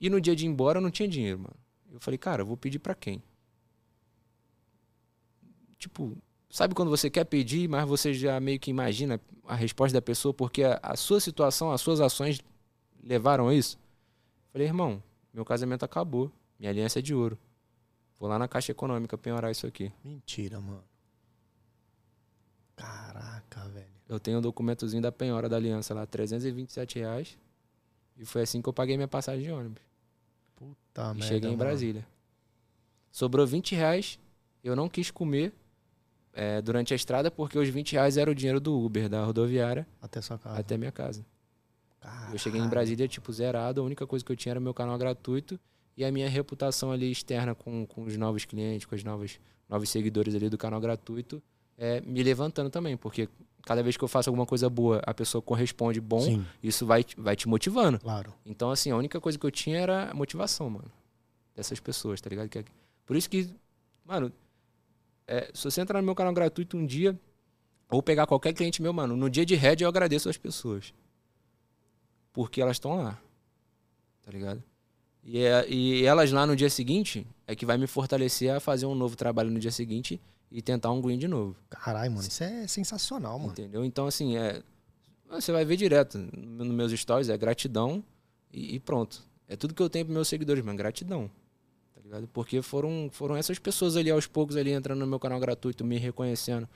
E no dia de ir embora eu não tinha dinheiro, mano. Eu falei, cara, eu vou pedir pra quem? Tipo, sabe quando você quer pedir, mas você já meio que imagina a resposta da pessoa porque a, a sua situação, as suas ações levaram a isso? Falei, irmão, meu casamento acabou. Minha aliança é de ouro. Vou lá na Caixa Econômica penhorar isso aqui. Mentira, mano. Caraca. Velho. Eu tenho um documentozinho da penhora da aliança lá, 327 reais. E foi assim que eu paguei minha passagem de ônibus. Puta e merda. cheguei em mano. Brasília. Sobrou 20 reais. Eu não quis comer é, durante a estrada porque os 20 reais era o dinheiro do Uber, da rodoviária, Até sua casa. até minha casa. Caralho. Eu cheguei em Brasília, tipo, zerado. A única coisa que eu tinha era meu canal gratuito e a minha reputação ali externa com, com os novos clientes, com os novos, novos seguidores ali do canal gratuito, é, me levantando também. Porque cada vez que eu faço alguma coisa boa, a pessoa corresponde bom, Sim, isso vai, vai te motivando. claro. Então, assim, a única coisa que eu tinha era a motivação, mano. Dessas pessoas, tá ligado? É- Por isso que, mano, é, se você entrar no meu canal gratuito um dia, ou pegar qualquer cliente meu, mano, no dia de head eu agradeço as pessoas. Porque elas estão lá. Tá ligado? E, é- e elas lá no dia seguinte é que vai me fortalecer a fazer um novo trabalho no dia seguinte e tentar um green de novo. Caralho, mano, isso é sensacional, mano. Entendeu? Então, assim, é. Você vai ver direto no- nos meus stories, é gratidão e, e pronto. É tudo que eu tenho pros meus seguidores, mano. Gratidão. Ligado? Porque foram, foram essas pessoas ali aos poucos ali entrando no meu canal gratuito, me reconhecendo.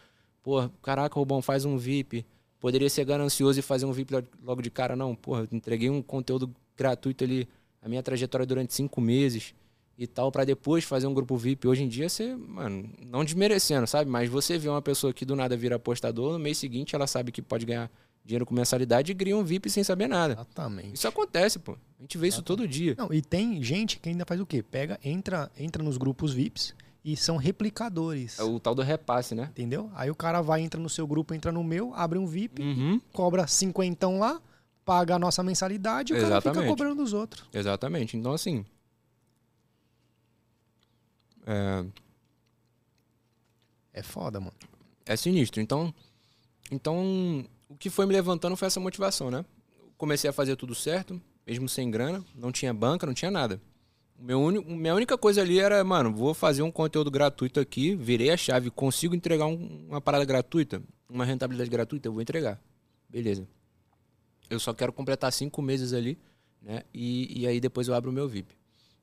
Pô, caraca, Rubão, faz um VIP. Poderia ser ganancioso e fazer um VIP lo- logo de cara, não. Porra, entreguei um conteúdo gratuito ali, a minha trajetória durante cinco meses e tal, pra depois fazer um grupo VIP. Hoje em dia você, mano, não desmerecendo, sabe? Mas você vê uma pessoa que do nada vira apostador, no mês seguinte ela sabe que pode ganhar dinheiro com mensalidade e cria um VIP sem saber nada. Exatamente. Isso acontece, pô. A gente vê isso todo dia. Não, e tem gente que ainda faz o quê? Pega, entra, entra nos grupos VIPs e são replicadores. É o tal do repasse, né? Entendeu? Aí o cara vai, entra no seu grupo, entra no meu, abre um VIP, Uhum. cobra cinquentão lá, paga a nossa mensalidade e o cara fica Exatamente. cobrando dos outros. Exatamente. Então, assim. É, É foda, mano. é sinistro. Então, então, o que foi me levantando foi essa motivação, né? Comecei a fazer tudo certo, mesmo sem grana, não tinha banca, não tinha nada. Meu único, minha única coisa ali era, mano, vou fazer um conteúdo gratuito aqui, virei a chave, consigo entregar um- uma parada gratuita, uma rentabilidade gratuita, eu vou entregar. Beleza. Eu só quero completar cinco meses ali, né? E, e aí depois eu abro o meu VIP.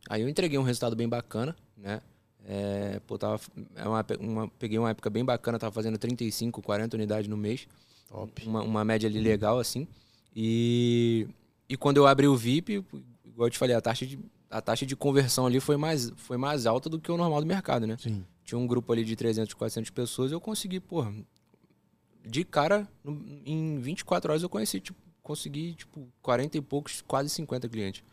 Aí eu entreguei um resultado bem bacana, né? É, pô, tava, é uma, uma- peguei uma época bem bacana, tava fazendo 35, 40 unidades no mês. Top. Uma, uma média ali legal, assim. E, e quando eu abri o VIP, igual eu te falei, a taxa de, a taxa de conversão ali foi mais, foi mais alta do que o normal do mercado, né? Sim. Tinha um grupo ali de 300, 400 pessoas, eu consegui, porra, de cara, em 24 horas eu conheci, tipo, consegui, tipo, 40 e poucos, quase 50 clientes.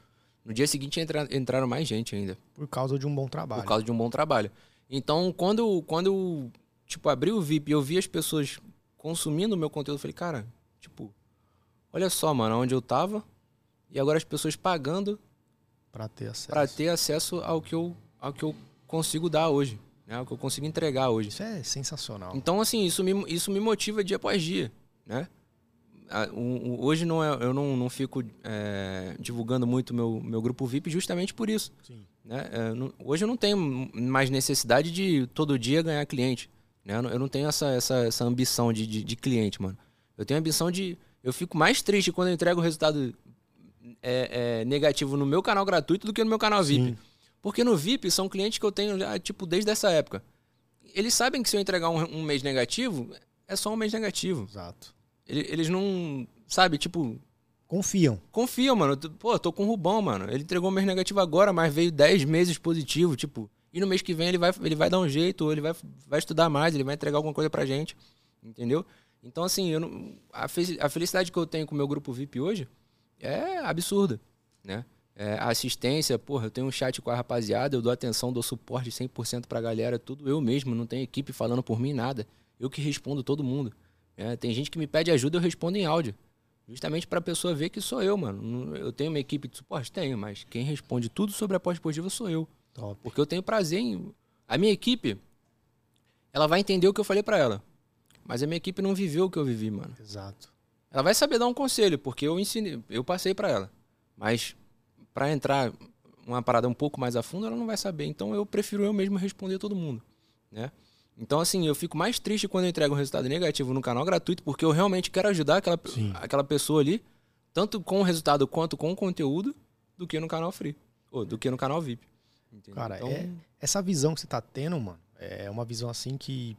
No dia seguinte entra, entraram mais gente ainda, Por causa de um bom trabalho. por causa de um bom trabalho. Então, quando, quando eu, tipo, abri o VIP e eu vi as pessoas consumindo o meu conteúdo, eu falei, cara, tipo, olha só, mano, onde eu tava, e agora as pessoas pagando Pra ter acesso. para ter acesso ao que eu, ao que eu consigo dar hoje, né? Ao que eu consigo entregar hoje. Isso é sensacional. Então, assim, isso me, isso me motiva dia após dia, né? Hoje não é, eu não, não fico é, divulgando muito meu, meu grupo VIP justamente por isso. Sim. Né? É, não- hoje eu não tenho mais necessidade de todo dia ganhar cliente. Né? Eu, não, tenho essa, essa, essa ambição de, de, de cliente, mano. Eu tenho a ambição de. Eu fico mais triste quando eu entrego o resultado é, é, negativo no meu canal gratuito do que no meu canal VIP. Sim. Porque no VIP são clientes que eu tenho já, tipo, desde essa época. Eles sabem que se eu entregar um, um mês negativo, é só um mês negativo. Exato. Ele- Eles não. Sabe, tipo, Confiam. confiam, mano. Pô, tô com o Rubão, mano. Ele entregou um mês negativo agora, mas veio 10 meses positivo, tipo. E no mês que vem ele vai, ele vai dar um jeito, ele vai, vai estudar mais, ele vai entregar alguma coisa pra gente. Entendeu? Então, assim, eu não, a, fe- a felicidade que eu tenho com o meu grupo VIP hoje é absurda, né? É, a assistência, porra, eu tenho um chat com a rapaziada, eu dou atenção, dou suporte 100% pra galera, tudo eu mesmo, não tem equipe falando por mim, nada. Eu que respondo todo mundo. né? tem gente que me pede ajuda, eu respondo em áudio. Justamente pra pessoa ver que sou eu, mano. Eu tenho uma equipe de suporte? Tenho, mas quem responde tudo sobre a pós-esportiva sou eu. Top. Porque eu tenho prazer em. A minha equipe, ela vai entender o que eu falei pra ela. Mas a minha equipe não viveu o que eu vivi, mano. Exato. Ela vai saber dar um conselho, porque eu ensinei, eu passei pra ela. Mas pra entrar uma parada um pouco mais a fundo, ela não vai saber. Então eu prefiro eu mesmo responder todo mundo, né? Então assim, eu fico mais triste quando eu entrego um resultado negativo no canal gratuito, porque eu realmente quero ajudar aquela, Sim. aquela pessoa ali, tanto com o resultado quanto com o conteúdo, do que no canal free, ou do que no canal VIP. Entendeu? Cara, então, é- Essa visão que você tá tendo, mano, é uma visão assim que.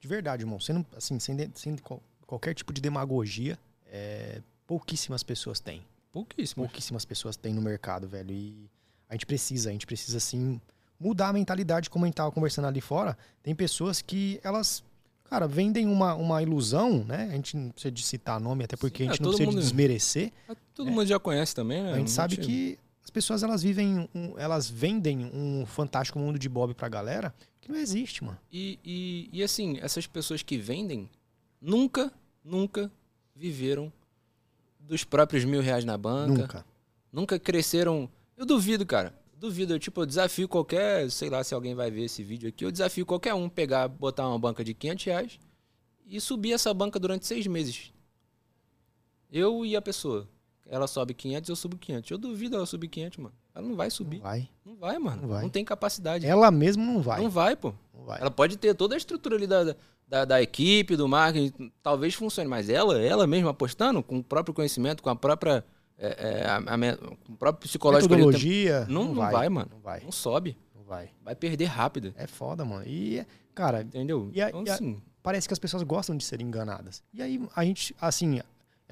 De verdade, irmão. Sendo, assim, sem, de- sem qualquer tipo de demagogia, é, pouquíssimas pessoas têm. Pouquíssimo. Pouquíssimas pessoas têm no mercado, velho. E a gente precisa, a gente precisa, assim, mudar a mentalidade, como a gente tava conversando ali fora. Tem pessoas que elas, cara, vendem uma, uma ilusão, né? A gente não precisa de citar nome, até porque Sim, a gente é, não precisa de mundo- desmerecer. Todo É. mundo já conhece também, né? a gente Não sabe tinha- que as pessoas, elas vivem, um- elas vendem um fantástico mundo de Bob pra galera que não existe, mano. E, e, e assim, essas pessoas que vendem nunca, nunca viveram dos próprios mil reais na banca. Nunca. Nunca cresceram. Eu duvido, cara. Duvido. Eu, tipo, eu desafio qualquer. Sei lá se alguém vai ver esse vídeo aqui. Eu desafio qualquer um pegar, botar uma banca de 500 reais e subir essa banca durante seis meses. Eu e a pessoa. Ela sobe 500, eu subo 500. Eu duvido ela subir 500, mano. Ela não vai subir. Não vai. Não vai, mano. Não vai. Não tem capacidade. Ela mesmo não vai. Não vai, pô. Não vai. Ela pode ter toda a estrutura ali da, da, da equipe, do marketing, talvez funcione, mas ela, ela mesma apostando, com o próprio conhecimento, com a própria. é, é, a- a com o próprio psicológico ali, Metodologia. Não, não vai, mano. Não vai. não sobe. Não vai. Vai perder rápido. É foda, mano. E, cara, Entendeu? E a- então, e assim, parece que as pessoas gostam de serem enganadas. E aí a gente, assim,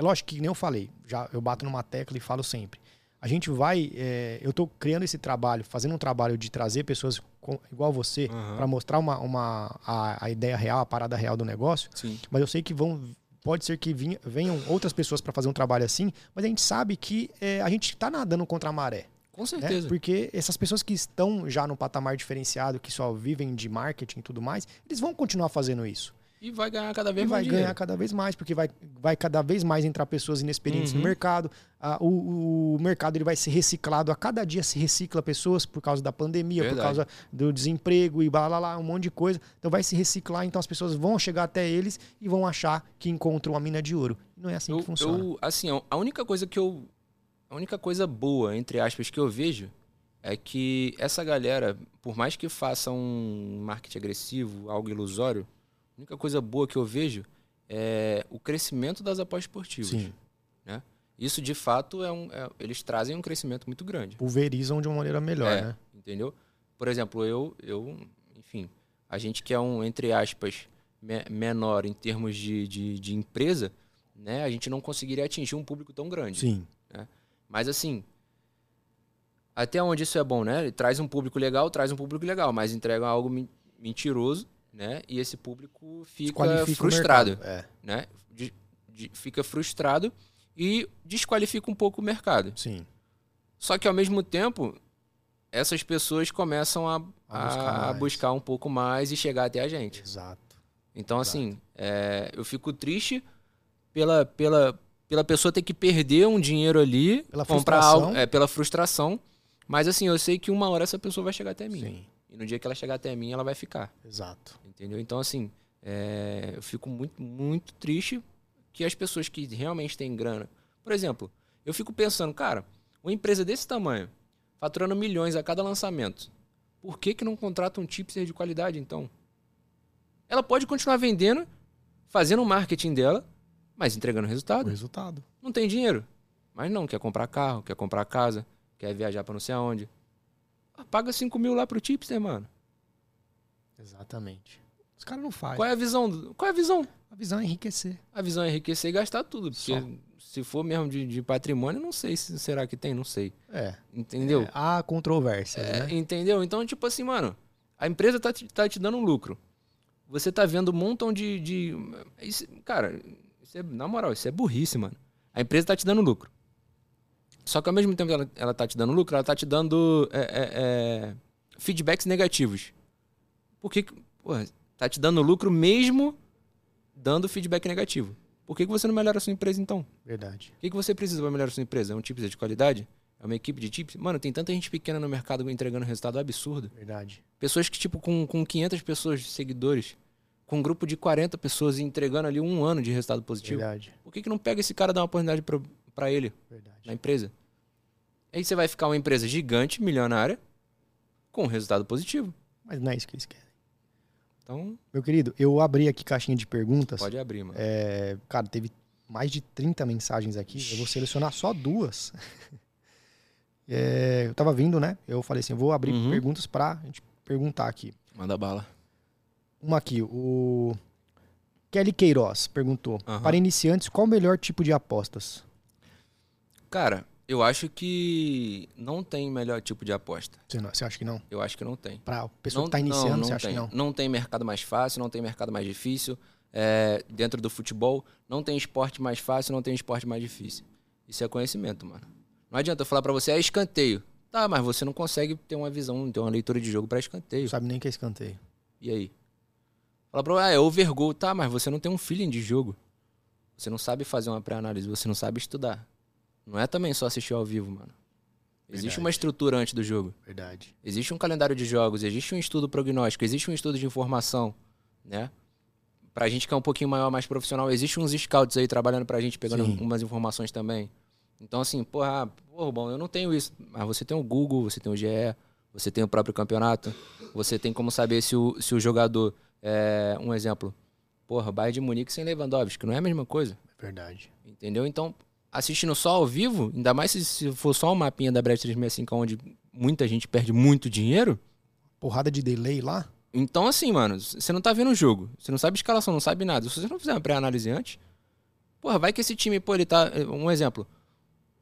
é lógico que nem eu falei, já eu bato numa tecla e falo sempre. A gente vai, é, eu tô criando esse trabalho, fazendo um trabalho de trazer pessoas com- igual você Aham. pra mostrar uma, uma a, a ideia real, a parada real do negócio. sim. Mas eu sei que vão, pode ser que vinha- venham outras pessoas pra fazer um trabalho assim. Mas a gente sabe que é, a gente tá nadando contra a maré. Com né? certeza. Porque essas pessoas que estão já num patamar diferenciado, que só vivem de marketing e tudo mais, eles vão continuar fazendo isso. E vai ganhar cada E vez vai mais ganhar dinheiro. cada vez mais, porque vai, vai cada vez mais entrar pessoas inexperientes no Uhum. mercado. Ah, o, o mercado ele vai ser reciclado, a cada dia se recicla pessoas por causa da pandemia, por Verdade. causa do desemprego e blá, blá, blá, um monte de coisa. Então vai se reciclar, então as pessoas vão chegar até eles e vão achar que encontram a mina de ouro. Não é assim Eu, que funciona. eu, assim, a única coisa que eu. A única coisa boa, entre aspas, que eu vejo é que essa galera, por mais que faça um marketing agressivo, algo ilusório, única coisa boa que eu vejo é o crescimento das apostas esportivas. Sim. Isso, de fato, é um, é- eles trazem um crescimento muito grande. Pulverizam de uma maneira melhor, É. né? Entendeu? Por exemplo, eu, eu, enfim, a gente que é um, entre aspas, me- menor em termos de, de, de empresa, né? A gente não conseguiria atingir um público tão grande. Sim. Mas assim, até onde isso é bom, né? Ele traz um público legal, traz um público legal, mas entrega algo men- mentiroso, né? E esse público fica frustrado. É, né? De- de- fica frustrado e desqualifica um pouco o mercado. sim. Só que ao mesmo tempo, essas pessoas começam a, A buscar a- buscar um pouco mais e chegar até a gente. Exato. Então, assim, é, eu fico triste pela, pela, pela pessoa ter que perder um dinheiro ali, Pela comprar frustração. algo, é, pela frustração. Mas, assim, eu sei que uma hora essa pessoa vai chegar até mim. Sim. E no dia que ela chegar até mim, ela vai ficar. Exato. Entendeu? Então, assim, é, eu fico muito, muito triste que as pessoas que realmente têm grana. Por exemplo, eu fico pensando, cara, uma empresa desse tamanho, faturando milhões a cada lançamento, por que, que não contrata um tipster de qualidade, então? Ela pode continuar vendendo, fazendo o marketing dela, mas entregando O resultado. resultado. Não tem dinheiro. Mas não, quer comprar carro, quer comprar casa, quer viajar pra não sei aonde. Ah, Paga 5 mil lá pro tipster, mano. Exatamente. Os caras não fazem. Qual é a visão? Qual é a visão? A visão é enriquecer. A visão é enriquecer e gastar tudo. Porque Só. se for mesmo de, de patrimônio, não sei se será que tem, não sei. É. Entendeu? É, há controvérsias, É, né? Entendeu? Então, tipo assim, mano, a empresa tá te, tá te dando um lucro. Você tá vendo um montão de. de isso- cara, isso é- na moral, isso é burrice, mano. A empresa tá te dando lucro. Só que ao mesmo tempo que ela, ela tá te dando lucro, ela tá te dando é, é, é, feedbacks negativos. Por que. que- Porra, tá te dando lucro mesmo dando feedback negativo. Por que, que você não melhora a sua empresa então? Verdade. O que, que você precisa para melhorar a sua empresa? É um tipster de qualidade? É uma equipe de tips? Mano, tem tanta gente pequena no mercado entregando resultado absurdo. Verdade. Pessoas que, tipo, com, com 500 pessoas de seguidores, com um grupo de 40 pessoas entregando ali um ano de resultado positivo. Verdade. Por que, que não pega esse cara e dá uma oportunidade pra ele Verdade. na empresa? Aí você vai ficar uma empresa gigante, milionária, com resultado positivo. Mas não é isso que eles querem. Então, Meu querido, eu abri aqui caixinha de perguntas. pode abrir, mano. É, cara, teve mais de 30 mensagens aqui. Eu vou selecionar só duas. É, eu tava vindo, né? Eu falei assim, eu vou abrir Uhum. perguntas pra gente perguntar aqui. Manda bala. Uma aqui, o Kelly Queiroz perguntou: Aham. Para iniciantes, qual o melhor tipo de apostas? Cara, eu acho que não tem melhor tipo de aposta. Você, não- você acha que não? Eu acho que não tem. Pra pessoa não, que tá iniciando, não, você não acha tem. que não? Não tem mercado mais fácil, não tem mercado mais difícil. É, dentro do futebol, não tem esporte mais fácil, não tem esporte mais difícil. Isso é conhecimento, mano. Não adianta eu falar pra você, é escanteio. Tá, mas você não consegue ter uma visão, ter uma leitura de jogo pra escanteio. Sabe nem que é escanteio. E aí? Fala pra ah, é overgoal. Tá, mas você não tem um feeling de jogo. Você não sabe fazer uma pré-análise, você não sabe estudar. Não é também só assistir ao vivo, mano. Existe Verdade. uma estrutura antes do jogo. Verdade. Existe um calendário de jogos, existe um estudo prognóstico, existe um estudo de informação, né? Pra gente que é um pouquinho maior, mais profissional, existe uns scouts aí trabalhando pra gente, pegando Sim. umas informações também. Então, assim, porra, ah, porra, bom, eu não tenho isso. Mas você tem o Google, você tem o GE, você tem o próprio campeonato, você tem como saber se o, se o jogador é um exemplo. Porra, Bayern de Munique sem Lewandowski, que não é a mesma coisa. É verdade. Entendeu? Então, assistindo só ao vivo, ainda mais se, se for só um mapinha da Brett 365, onde muita gente perde muito dinheiro. Porrada de delay lá? Então, assim, mano, você não tá vendo o jogo. Você não sabe escalação, não sabe nada. Se você não fizer uma pré-análise antes, porra, vai que esse time, pô, ele tá. Um exemplo.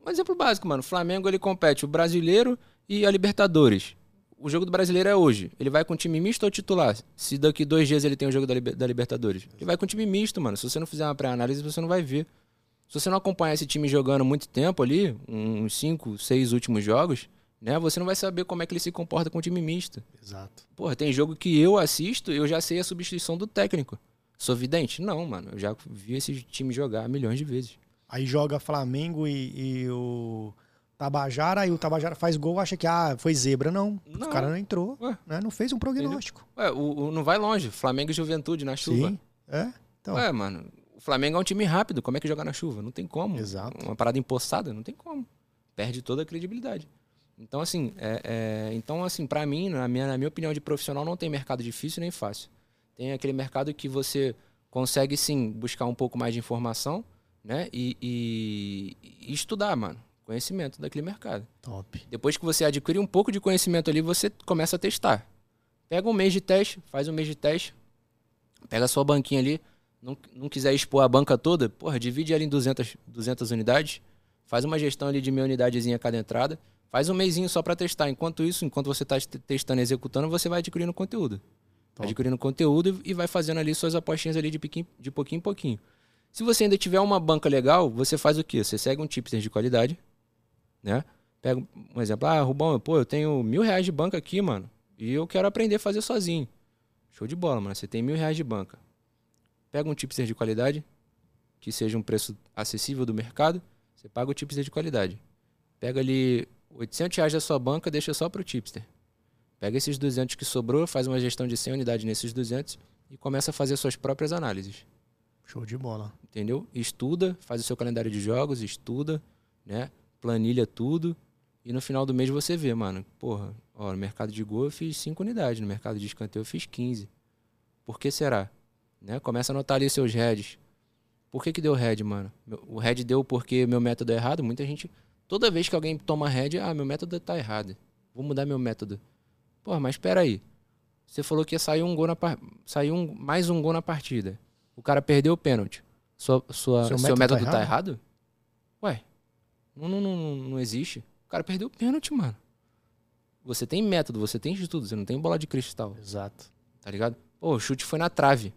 Um exemplo básico, mano. O Flamengo, ele compete o brasileiro e a Libertadores. O jogo do brasileiro é hoje. Ele vai com time misto ou titular? Se daqui dois dias ele tem o jogo da, da Libertadores. Ele vai com time misto, mano. Se você não fizer uma pré-análise, você não vai ver. Se você não acompanhar esse time jogando muito tempo ali, uns cinco, seis últimos jogos, né? Você não vai saber como é que ele se comporta com o time misto. Exato. Porra, tem jogo que eu assisto, eu já sei a substituição do técnico. Sou vidente? Não, mano. Eu já vi esse time jogar milhões de vezes. Aí joga Flamengo e, e o Tabajara, aí o Tabajara faz gol, acha que ah, foi zebra. Não, Não. o cara não entrou, Ué. né? não fez um prognóstico. Ué, o, o- não vai longe. Flamengo e Juventude na chuva. Sim, é. Então, Ué, mano. O Flamengo é um time rápido. Como é que joga na chuva? Não tem como. Exato. Uma parada empossada, não tem como. Perde toda a credibilidade. Então, assim, é, é- então, assim, para mim, na minha, na minha opinião de profissional, não tem mercado difícil nem fácil. Tem aquele mercado que você consegue, sim, buscar um pouco mais de informação, né? E, e- e estudar, mano. Conhecimento daquele mercado. top. Depois que você adquire um pouco de conhecimento ali, você começa a testar. Pega um mês de teste, faz um mês de teste, pega a sua banquinha ali, não, não quiser expor a banca toda, porra, divide ela em 200, 200 unidades, faz uma gestão ali de meia unidadezinha a cada entrada, faz um mêsinho só para testar. Enquanto isso, enquanto você está testando e executando, você vai adquirindo conteúdo. Top. Adquirindo conteúdo e vai fazendo ali suas apostinhas ali de, piquinho, de pouquinho em pouquinho. Se você ainda tiver uma banca legal, você faz o quê? Você segue um tipster de qualidade, né? Pega um exemplo, ah, Rubão, pô, eu tenho mil reais de banca aqui, mano, e eu quero aprender a fazer sozinho. Show de bola, mano. Você tem mil reais de banca. Pega um tipster de qualidade, que seja um preço acessível do mercado, você paga o tipster de qualidade. Pega ali 800 reais da sua banca, deixa só pro tipster. Pega esses 200 que sobrou, faz uma gestão de 100 unidades nesses 200 e começa a fazer suas próprias análises Show de bola. entendeu? Estuda, faz o seu calendário de jogos, estuda, né? Planilha tudo. E no final do mês você vê, mano, porra, ó, no mercado de gol eu fiz 5 unidades, no mercado de escanteio eu fiz 15. Por que será? Né? Começa a anotar ali seus heads. Por que que deu head, mano? O head deu porque meu método é errado? Muita gente, toda vez que alguém toma head, ah, meu método tá errado. Vou mudar meu método. Porra, mas espera aí. Você falou que ia sair um gol na par... sair um mais um gol na partida. O cara perdeu o pênalti. Sua, sua, Seu seu, método método, tá tá errado? Ué, não, não, não, não existe. O cara perdeu o pênalti, mano. Você tem método, você tem estudo, você não tem bola de cristal, Exato. tá ligado? Pô, o chute foi na trave.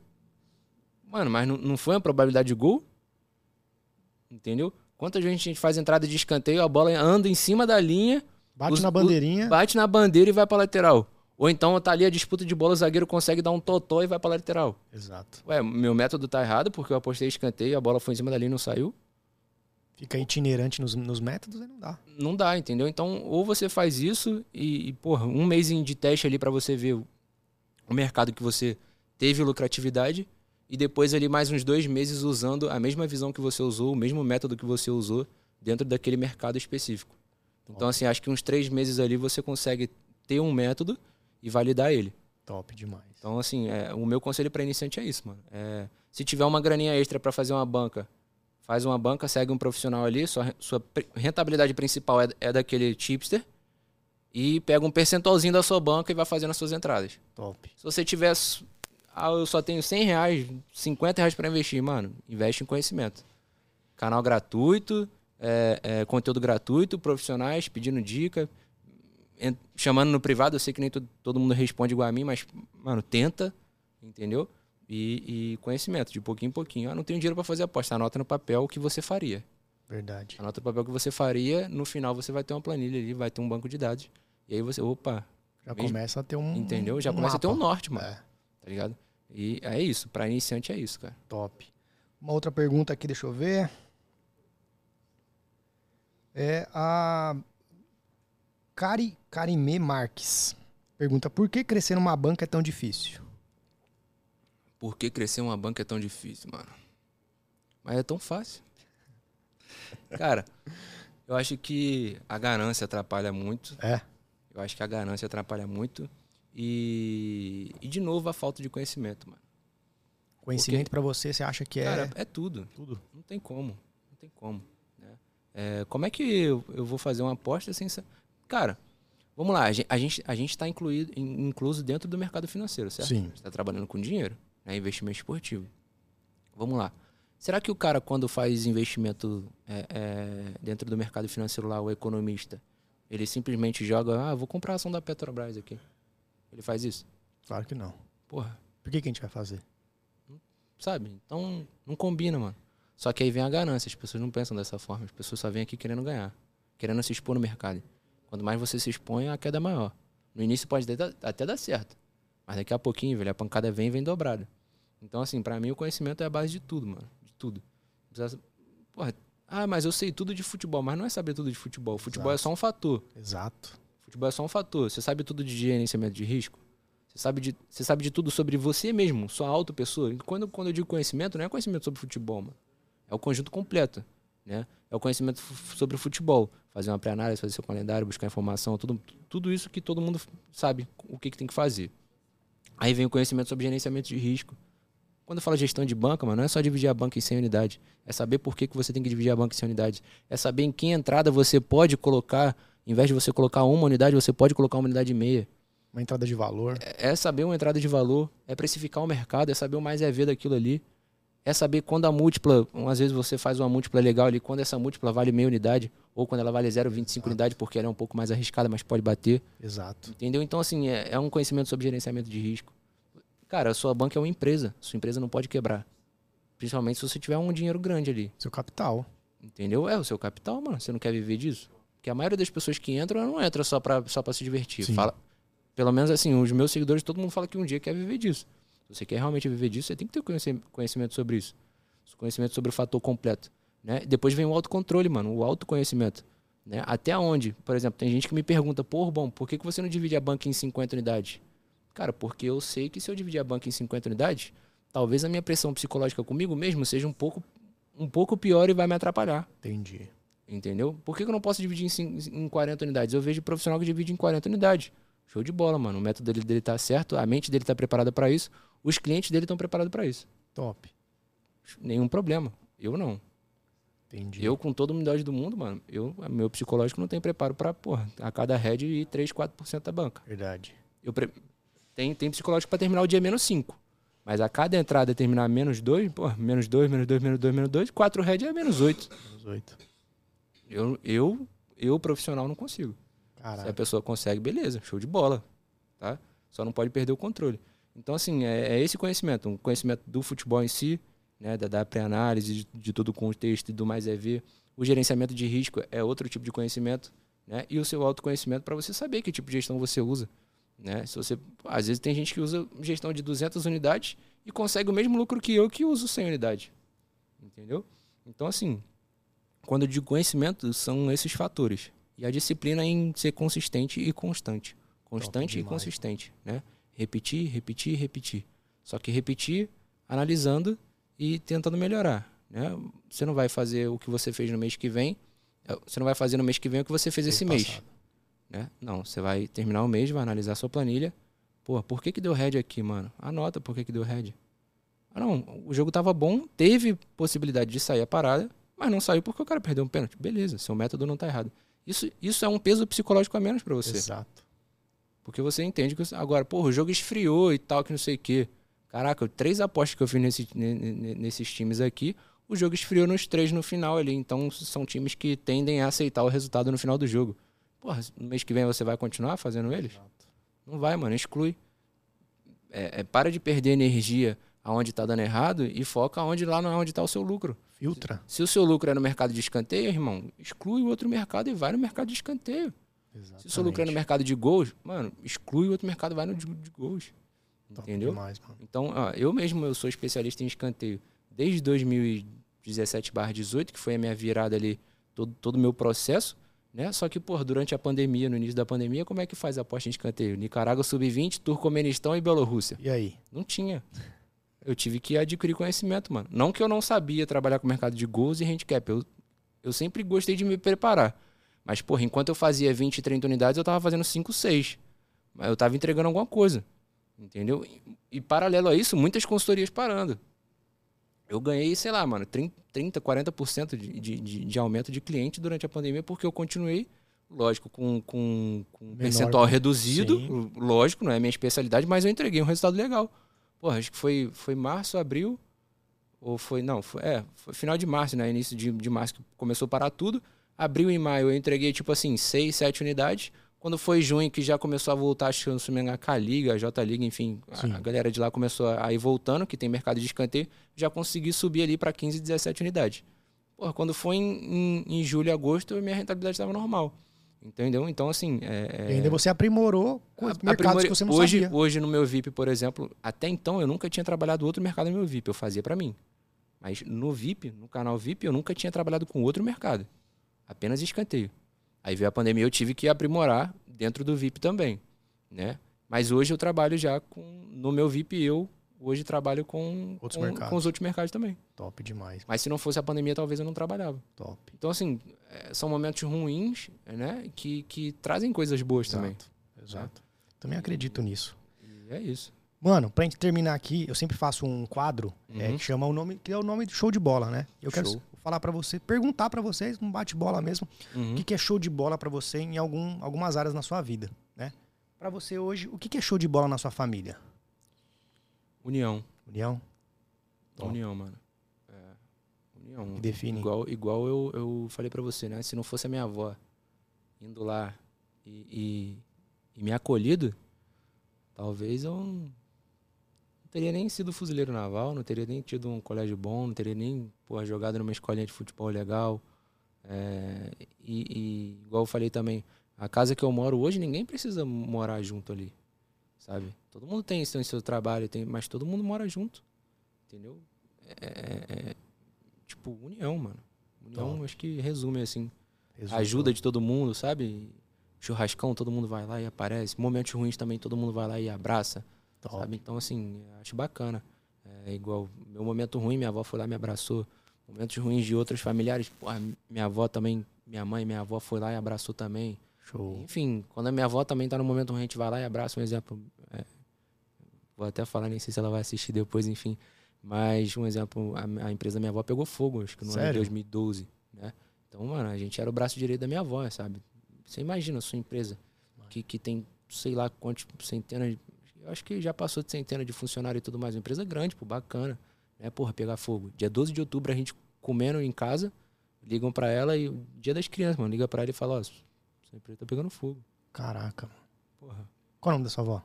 Mano, mas não, não foi uma probabilidade de gol? Entendeu? Quantas vezes a gente faz entrada de escanteio, a bola anda em cima da linha, Bate Os- na o- bandeirinha. bate na bandeira e vai pra lateral. Ou então tá ali a disputa de bola, o zagueiro consegue dar um totó e vai pra lateral. Exato. Ué, meu método tá errado porque eu apostei escanteio, a bola foi em cima da linha e não saiu. Fica itinerante nos, nos métodos e não dá. Não dá, entendeu? Então, ou você faz isso e, e porra, um mês de teste ali pra você ver o, o mercado que você teve lucratividade e depois ali mais uns dois meses usando a mesma visão que você usou, o mesmo método que você usou dentro daquele mercado específico. Então, assim, acho que uns três meses ali você consegue ter um método e validar ele. Top demais. Então, assim, é, o meu conselho para iniciante é isso, mano. É, se tiver uma graninha extra para fazer uma banca, faz uma banca, segue um profissional ali, sua, sua rentabilidade principal é, é daquele tipster e pega um percentualzinho da sua banca e vai fazendo as suas entradas. Top. Se você tiver Ah, eu só tenho 100 reais, 50 reais para investir. Mano, investe em conhecimento. Canal gratuito, é, é, conteúdo gratuito, profissionais pedindo dica, chamando no privado. Eu sei que nem todo, todo mundo responde igual a mim, mas, mano, tenta, entendeu? E, e conhecimento, de pouquinho em pouquinho. Ah, não tenho dinheiro para fazer aposta. Anota no papel o que você faria. Verdade. Anota no papel o que você faria. No final você vai ter uma planilha ali, vai ter um banco de dados. E aí você, opa. Já mesmo, começa a ter um. Entendeu? Já um começa mapa. a ter um norte, mano. É. Tá ligado? E é isso. Para iniciante é isso, cara. Top. Uma outra pergunta aqui, deixa eu ver. É a Cari, Marques. Pergunta: por que crescer numa banca é tão difícil? Por que crescer uma banca é tão difícil, mano? Mas é tão fácil. Cara, eu acho que a ganância atrapalha muito. É. Eu acho que a ganância atrapalha muito. E, e de novo, a falta de conhecimento, mano. Conhecimento para você, você acha que é. Cara, é tudo. Tudo. Não tem como. Não tem como. Né? É, como é que eu, eu, vou fazer uma aposta sem. Cara, vamos lá. A gente, a gente, a gente tá incluído, incluso dentro do mercado financeiro, certo? Sim. Você tá trabalhando com dinheiro, né? investimento esportivo. Vamos lá. Será que o cara, quando faz investimento é, é, dentro do mercado financeiro lá, o economista, ele simplesmente joga, ah, vou comprar a ação da Petrobras aqui. Ele faz isso? Claro que não. Porra. Por que, que a gente vai fazer? Sabe? Então, não combina, mano. Só que aí vem a ganância. As pessoas não pensam dessa forma. As pessoas só vêm aqui querendo ganhar. Querendo se expor no mercado. Quanto mais você se expõe, a queda é maior. No início pode até dar certo. Mas daqui a pouquinho, velho, a pancada vem e vem dobrada. Então, assim, para mim o conhecimento é a base de tudo, mano. De tudo. Porra, ah, mas eu sei tudo de futebol. Mas não é saber tudo de futebol. Futebol Exato. é só um fator. Exato. Futebol é só um fator. Você sabe tudo de gerenciamento de risco? Você sabe de, você sabe de tudo sobre você mesmo, sua auto-pessoa. Quando, quando eu digo conhecimento, não é conhecimento sobre futebol, mano. É o conjunto completo, né? É o conhecimento sobre o futebol. Fazer uma pré-análise, fazer seu calendário, buscar informação, tudo, tudo isso que todo mundo sabe o que, que tem que fazer. Aí vem o conhecimento sobre gerenciamento de risco. Quando eu falo gestão de banca, mano, não é só dividir a banca em 100 unidades. É saber por que, que você tem que dividir a banca em 100 unidades. É saber em que entrada você pode colocar, em vez de você colocar uma unidade, você pode colocar uma unidade e meia. Uma entrada de valor. É, é saber uma entrada de valor, é precificar o mercado, é saber o mais é ver daquilo ali. É saber quando a múltipla, às vezes você faz uma múltipla legal ali, quando essa múltipla vale meia unidade, ou quando ela vale 0,25 unidade, porque ela é um pouco mais arriscada, mas pode bater. Exato. Entendeu? Então, assim, é, é um conhecimento sobre gerenciamento de risco. Cara, a sua banca é uma empresa. Sua empresa não pode quebrar. Principalmente se você tiver um dinheiro grande ali. Seu capital. Entendeu? É o seu capital, mano. Você não quer viver disso? Porque a maioria das pessoas que entram não entra só pra, só pra se divertir. Sim. Fala, pelo menos assim, os meus seguidores, todo mundo fala que um dia quer viver disso. Se você quer realmente viver disso, você tem que ter conhecimento sobre isso. Conhecimento sobre o fator completo. Né? Depois vem o autocontrole, mano, o autoconhecimento. Né? Até onde? Por exemplo, tem gente que me pergunta, pô, bom, por que, que você não divide a banca em 50 unidades? Cara, porque eu sei que se eu dividir a banca em 50 unidades, talvez a minha pressão psicológica comigo mesmo seja um pouco, um pouco pior e vai me atrapalhar. Entendi. Entendeu? Por que, que eu não posso dividir em, em 40 unidades? Eu vejo profissional que divide em 40 unidades. Show de bola, mano. O método dele, dele tá certo, a mente dele tá preparada para isso, os clientes dele estão preparados para isso. Top. Nenhum problema. Eu não. Entendi. Eu, com toda a humildade do mundo, mano, eu, meu psicológico não tem preparo para, porra, a cada head ir 3, 4% da banca. Verdade. Eu pre... tem, tem psicológico para terminar o dia menos 5. Mas a cada entrada terminar menos 2, pô, menos 2, menos 2, menos 2, menos 2, 4 head é menos 8. Menos 8. Eu, eu, eu, profissional, não consigo. Caraca. Se a pessoa consegue, beleza, show de bola. Tá? Só não pode perder o controle. Então, assim, é, é esse conhecimento, um conhecimento do futebol em si, né, da, da pré-análise, de, de, todo o contexto e do mais é ver. O gerenciamento de risco é outro tipo de conhecimento, né? E o seu autoconhecimento para você saber que tipo de gestão você usa, né? Se você, às vezes tem gente que usa gestão de 200 unidades e consegue o mesmo lucro que eu que uso 100 unidades. Entendeu? Então, assim, quando eu digo conhecimento, são esses fatores. E a disciplina em ser consistente e constante. Constante e consistente, né? Repetir, repetir, repetir. Só que repetir analisando e tentando melhorar. Né? Você não vai fazer o que você fez no mês que vem, é, você não vai fazer no mês que vem o que você fez esse mês. Né? Não, você vai terminar o mês, vai analisar a sua planilha. Pô, por que, que deu head aqui, mano? Anota por que, que deu head. Ah, não, o jogo tava bom, teve possibilidade de sair a parada, mas não saiu porque o cara perdeu um pênalti. Beleza, seu método não tá errado. Isso, isso é um peso psicológico a menos para você. Exato. Porque você entende que. Agora, pô, o jogo esfriou e tal, que não sei o quê. Caraca, três apostas que eu fiz nesse, nesses times aqui, o jogo esfriou nos três no final ali. Então são times que tendem a aceitar o resultado no final do jogo. Porra, no mês que vem você vai continuar fazendo eles? Exato. Não vai, mano, exclui. É, é, para de perder energia aonde está dando errado e foca onde lá não é onde está o seu lucro. Filtra. Se, se, o seu lucro é no mercado de escanteio, irmão, exclui o outro mercado e vai no mercado de escanteio. Exatamente. Se o seu lucro é no mercado de gols, mano, exclui o outro mercado e vai no de, de gols. Top entendeu? Demais, então, ó, eu mesmo eu sou especialista em escanteio desde 2017/18, que foi a minha virada ali, todo todo o meu processo. Né? Só que, por durante a pandemia, no início da pandemia, como é que faz a aposta em escanteio? Nicarágua sub-20, Turcomenistão e Bielorrússia. E aí? Não tinha. Eu tive que adquirir conhecimento, mano. Não que eu não sabia trabalhar com o mercado de gols e handicap. Eu, eu sempre gostei de me preparar. Mas, porra, enquanto eu fazia 20, 30 unidades, eu tava fazendo 5, 6. Mas eu tava entregando alguma coisa. Entendeu? E, e paralelo a isso, muitas consultorias parando. Eu ganhei, sei lá, mano, 30, 40% de, de, de, de aumento de cliente durante a pandemia, porque eu continuei, lógico, com, com, com um percentual reduzido, sim. lógico, não é minha especialidade, mas eu entreguei um resultado legal. Porra, acho que foi, foi março, abril, ou foi, não, foi, é, foi final de março, né, início de, de março que começou a parar tudo. Abril e maio eu entreguei, tipo assim, 6, 7 unidades. Quando foi junho, que já começou a voltar, acho que não se me engano, a K-Liga, a J-Liga, enfim, a, a, galera de lá começou a ir voltando, que tem mercado de escanteio, já consegui subir ali para 15, 17 unidades. Porra, quando foi em, em, em julho e agosto, minha rentabilidade estava normal. Entendeu? Então, assim. É, e ainda você aprimorou com os mercados que você não hoje, sabia. Hoje, no meu VIP, por exemplo, até então eu nunca tinha trabalhado outro mercado no meu VIP, eu fazia para mim. Mas no VIP, no canal VIP, eu nunca tinha trabalhado com outro mercado. Apenas escanteio. Aí veio a pandemia, eu tive que aprimorar dentro do VIP também, né? Mas hoje eu trabalho já com no meu VIP eu hoje trabalho com, com, com, os outros mercados também. Top demais. Mas se não fosse a pandemia, talvez eu não trabalhava. Top. Então, assim, é, são momentos ruins, né? Que, que trazem coisas boas exato, também. Exato. Né? Também acredito nisso. E é isso. Mano, pra gente terminar aqui, eu sempre faço um quadro é, uhum. é, que chama o nome, que é o nome de show de bola, né? Eu show. quero falar para você, perguntar para vocês, um bate-bola mesmo, uhum. o que, que é show de bola para você em algum, algumas áreas na sua vida, né? Para você hoje, o que, que é show de bola na sua família? União. União? Tom. União, mano. É, união. Que define. Igual, igual eu, eu falei para você, né? Se não fosse a minha avó indo lá e, e, e me acolhido, talvez eu teria nem sido fuzileiro naval, não teria nem tido um colégio bom, não teria nem porra, jogado numa escolinha de futebol legal. É, e, e, igual eu falei também, a casa que eu moro hoje, ninguém precisa morar junto ali, sabe? Todo mundo tem seu, seu trabalho, tem, mas todo mundo mora junto, entendeu? É, é, é tipo, união, mano. União, acho que resume, assim, Resultou. ajuda de todo mundo, sabe? Churrascão, todo mundo vai lá e aparece. Momentos ruins também, todo mundo vai lá e abraça. Sabe? Então, assim, acho bacana. É igual, meu momento ruim, minha avó foi lá e me abraçou. Momentos ruins de outros familiares, porra, minha avó também, minha mãe, minha avó foi lá e abraçou também. Show. Enfim, quando a minha avó também tá no momento ruim, a gente vai lá e abraça, um exemplo. Vou até falar, nem sei se ela vai assistir depois, enfim. Mas, um exemplo, a, a empresa da minha avó pegou fogo, acho que no Sério? ano de 2012, né? Então, mano, a gente era o braço direito da minha avó, sabe? Você imagina a sua empresa, que, que tem, sei lá, quantos centenas, eu acho que já passou de centena de funcionários e tudo mais. Uma empresa grande, pô, bacana. Né? Porra, pegar fogo. Dia 12 de outubro, a gente comendo em casa, ligam para ela e dia das crianças, mano, liga para ela e fala, ó, oh, sua empresa tá pegando fogo. Caraca, mano. Porra. Qual é o nome da sua avó?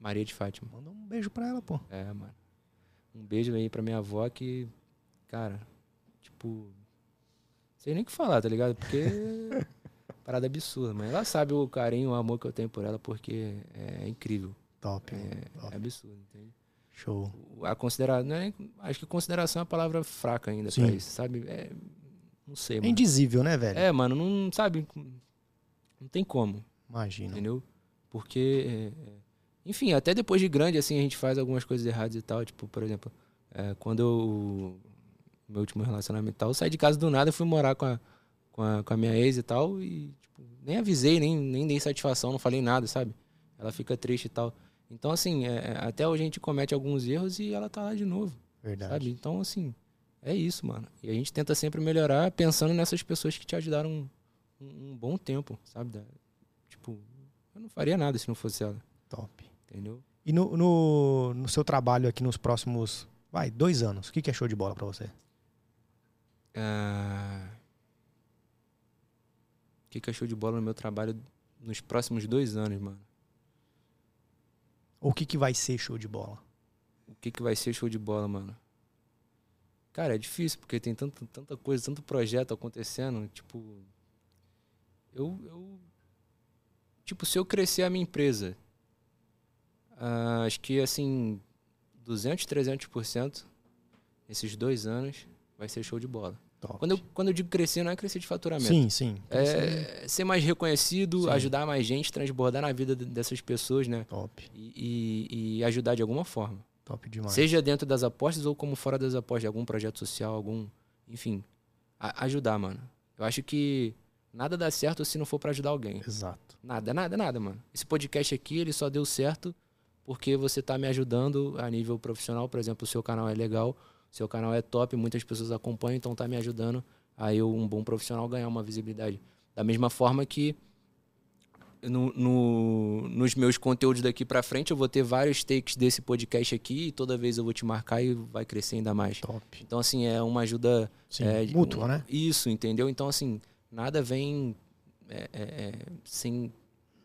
Maria de Fátima. Manda um beijo pra ela, pô. É, mano. Um beijo aí pra minha avó que, cara, tipo, sei nem o que falar, tá ligado? Porque parada absurda, mas ela sabe o carinho, o amor que eu tenho por ela, porque é incrível. Top. É, top. é absurdo, entende? Show. A considerar, não é, acho que consideração é uma palavra fraca ainda Sim. pra isso, sabe? É, não sei, é mano. indizível, né, velho? É, mano, não sabe, não tem como. Imagina. Entendeu? Porque, é, é, enfim, até depois de grande, assim, a gente faz algumas coisas erradas e tal. Tipo, por exemplo, é, quando eu, meu último relacionamento e tal, eu saí de casa do nada e fui morar com a, com a, com a minha ex e tal. E, tipo, nem avisei, nem, nem dei satisfação, não falei nada, sabe? Ela fica triste e tal. Então, assim, é, é, até hoje a gente comete alguns erros e ela tá lá de novo. Verdade. Sabe? Então, assim, é isso, mano. E a gente tenta sempre melhorar pensando nessas pessoas que te ajudaram um, um, um bom tempo, sabe? Da, tipo, eu não faria nada se não fosse ela. Top. Entendeu? E no, no, no seu trabalho aqui nos próximos, vai, dois anos, o que, que é show de bola pra você? Ah, O que, que é show de bola no meu trabalho nos próximos dois anos, mano? Ou o que, que vai ser show de bola? O que, que vai ser show de bola, mano? Cara, é difícil, porque tem tanto, tanta coisa, tanto projeto acontecendo. Tipo. Eu, eu. Tipo, se eu crescer a minha empresa, ah, acho que assim. 200, 300% nesses dois anos vai ser show de bola. Top. Quando eu, quando eu digo crescer, não é crescer de faturamento. Sim, sim. É ser mais reconhecido, Sim. ajudar mais gente, transbordar na vida de- dessas pessoas, né? Top, E, e- e ajudar de alguma forma. top demais. Seja dentro das apostas ou como fora das apostas, algum projeto social, algum. Enfim. a- ajudar, mano. Eu acho que nada dá certo se não for pra ajudar alguém. Exato. Nada, nada, nada, mano. Esse podcast aqui, ele só deu certo porque você tá me ajudando a nível profissional. Por exemplo, o seu canal é legal, o seu canal é top, muitas pessoas acompanham, então tá me ajudando a eu, um bom profissional, ganhar uma visibilidade. Da mesma forma que no, no- nos meus conteúdos daqui pra frente, eu vou ter vários takes desse podcast aqui e toda vez eu vou te marcar e vai crescer ainda mais. Top. Então, assim, é uma ajuda Sim, é, mútua, um- né? Isso, entendeu? Então, assim, nada vem é, é, é, sem.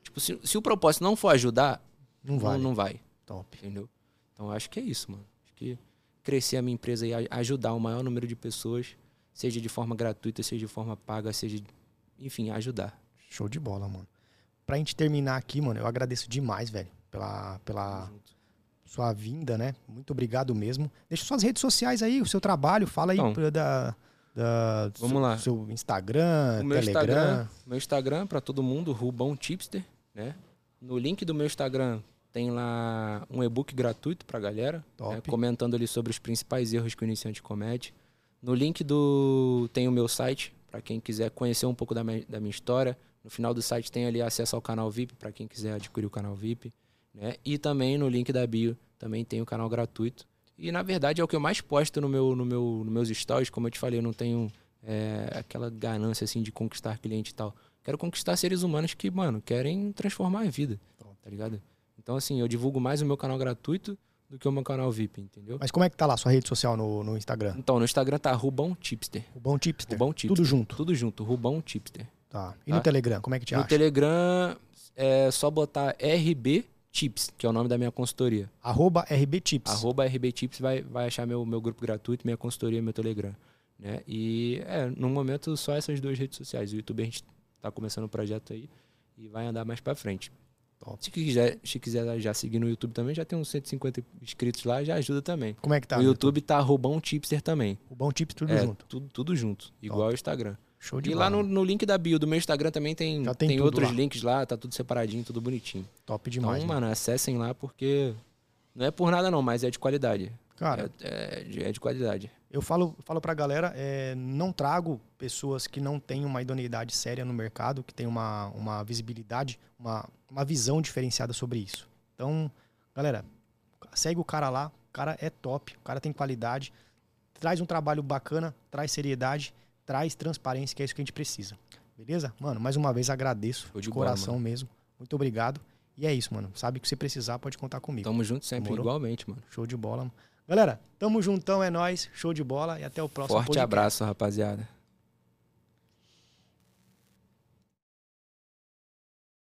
Tipo, se, se o propósito não for ajudar, Não vai. não, não vai, Top. entendeu? Então, acho que é isso, mano. Acho que crescer a minha empresa e ajudar o maior número de pessoas, seja de forma gratuita, seja de forma paga, seja. Enfim, ajudar. Show de bola, mano. Pra gente terminar aqui, mano, eu agradeço demais, velho, pela, pela sua vinda, né? Muito obrigado mesmo. Deixa suas redes sociais aí, o seu trabalho, fala aí Então, da, da vamos seu, lá. seu Instagram, O meu Telegram. Instagram, meu Instagram para todo mundo, Rubão Tipster, né? No link do meu Instagram tem lá um e-book gratuito pra galera, Top. né? comentando ali sobre os principais erros que o iniciante comete. No link do tem o meu site para quem quiser conhecer um pouco da minha, da minha história. No final do site tem ali acesso ao canal VIP para quem quiser adquirir o canal VIP, né? E também no link da bio também tem o canal gratuito. E na verdade é o que eu mais posto no meu no meu nos meus stories, como eu te falei, eu não tenho é, aquela ganância assim de conquistar cliente e tal. Quero conquistar seres humanos que, mano, querem transformar a vida, tá ligado? Então assim, eu divulgo mais o meu canal gratuito do que o meu canal VIP, entendeu? Mas como é que tá lá sua rede social no, no Instagram? Então, no Instagram tá Rubão Tipster. O Bom Tipster. Rubão Tipster. Tudo junto. Tudo junto, Rubão Tipster. Tá. E Tá. no Telegram, como é que te no acha? Telegram é só botar RB Tips, que é o nome da minha consultoria. Arroba RB Tips. Arroba RB Tips vai, vai achar meu, meu grupo gratuito, minha consultoria, meu Telegram. Né? E é, no momento só essas duas redes sociais. O YouTube a gente tá começando o projeto aí e vai andar mais pra frente. Top. Se quiser, se quiser já seguir no YouTube também, já tem uns 150 inscritos lá, já ajuda também. Como é que tá? o no YouTube tá Rubão Tipster também. O Bom Tips tudo é, junto. Tudo, tudo junto, igual o Instagram. Show de E bola. lá no, no link da bio do meu Instagram também tem, Já tem tem, outros lá. links lá, tá tudo separadinho, tudo bonitinho. Top demais. então, mano. mano, acessem lá porque não é por nada não, mas é de qualidade. Cara, é, é de, é de qualidade. Eu falo, falo pra galera, é, não trago pessoas que não têm uma idoneidade séria no mercado, que tem uma, uma visibilidade, uma, uma visão diferenciada sobre isso. Então, galera, segue o cara lá, o cara é top, o cara tem qualidade, traz um trabalho bacana, traz seriedade, traz transparência, que é isso que a gente precisa. Beleza? Mano, mais uma vez agradeço, de de bola, coração mesmo. Muito obrigado. E é isso, mano. Sabe que se precisar, pode contar comigo. Tamo junto sempre, Demorou? igualmente, mano. Show de bola. Galera, tamo juntão, é nóis. Show de bola e até o próximo Forte podcast. abraço, rapaziada.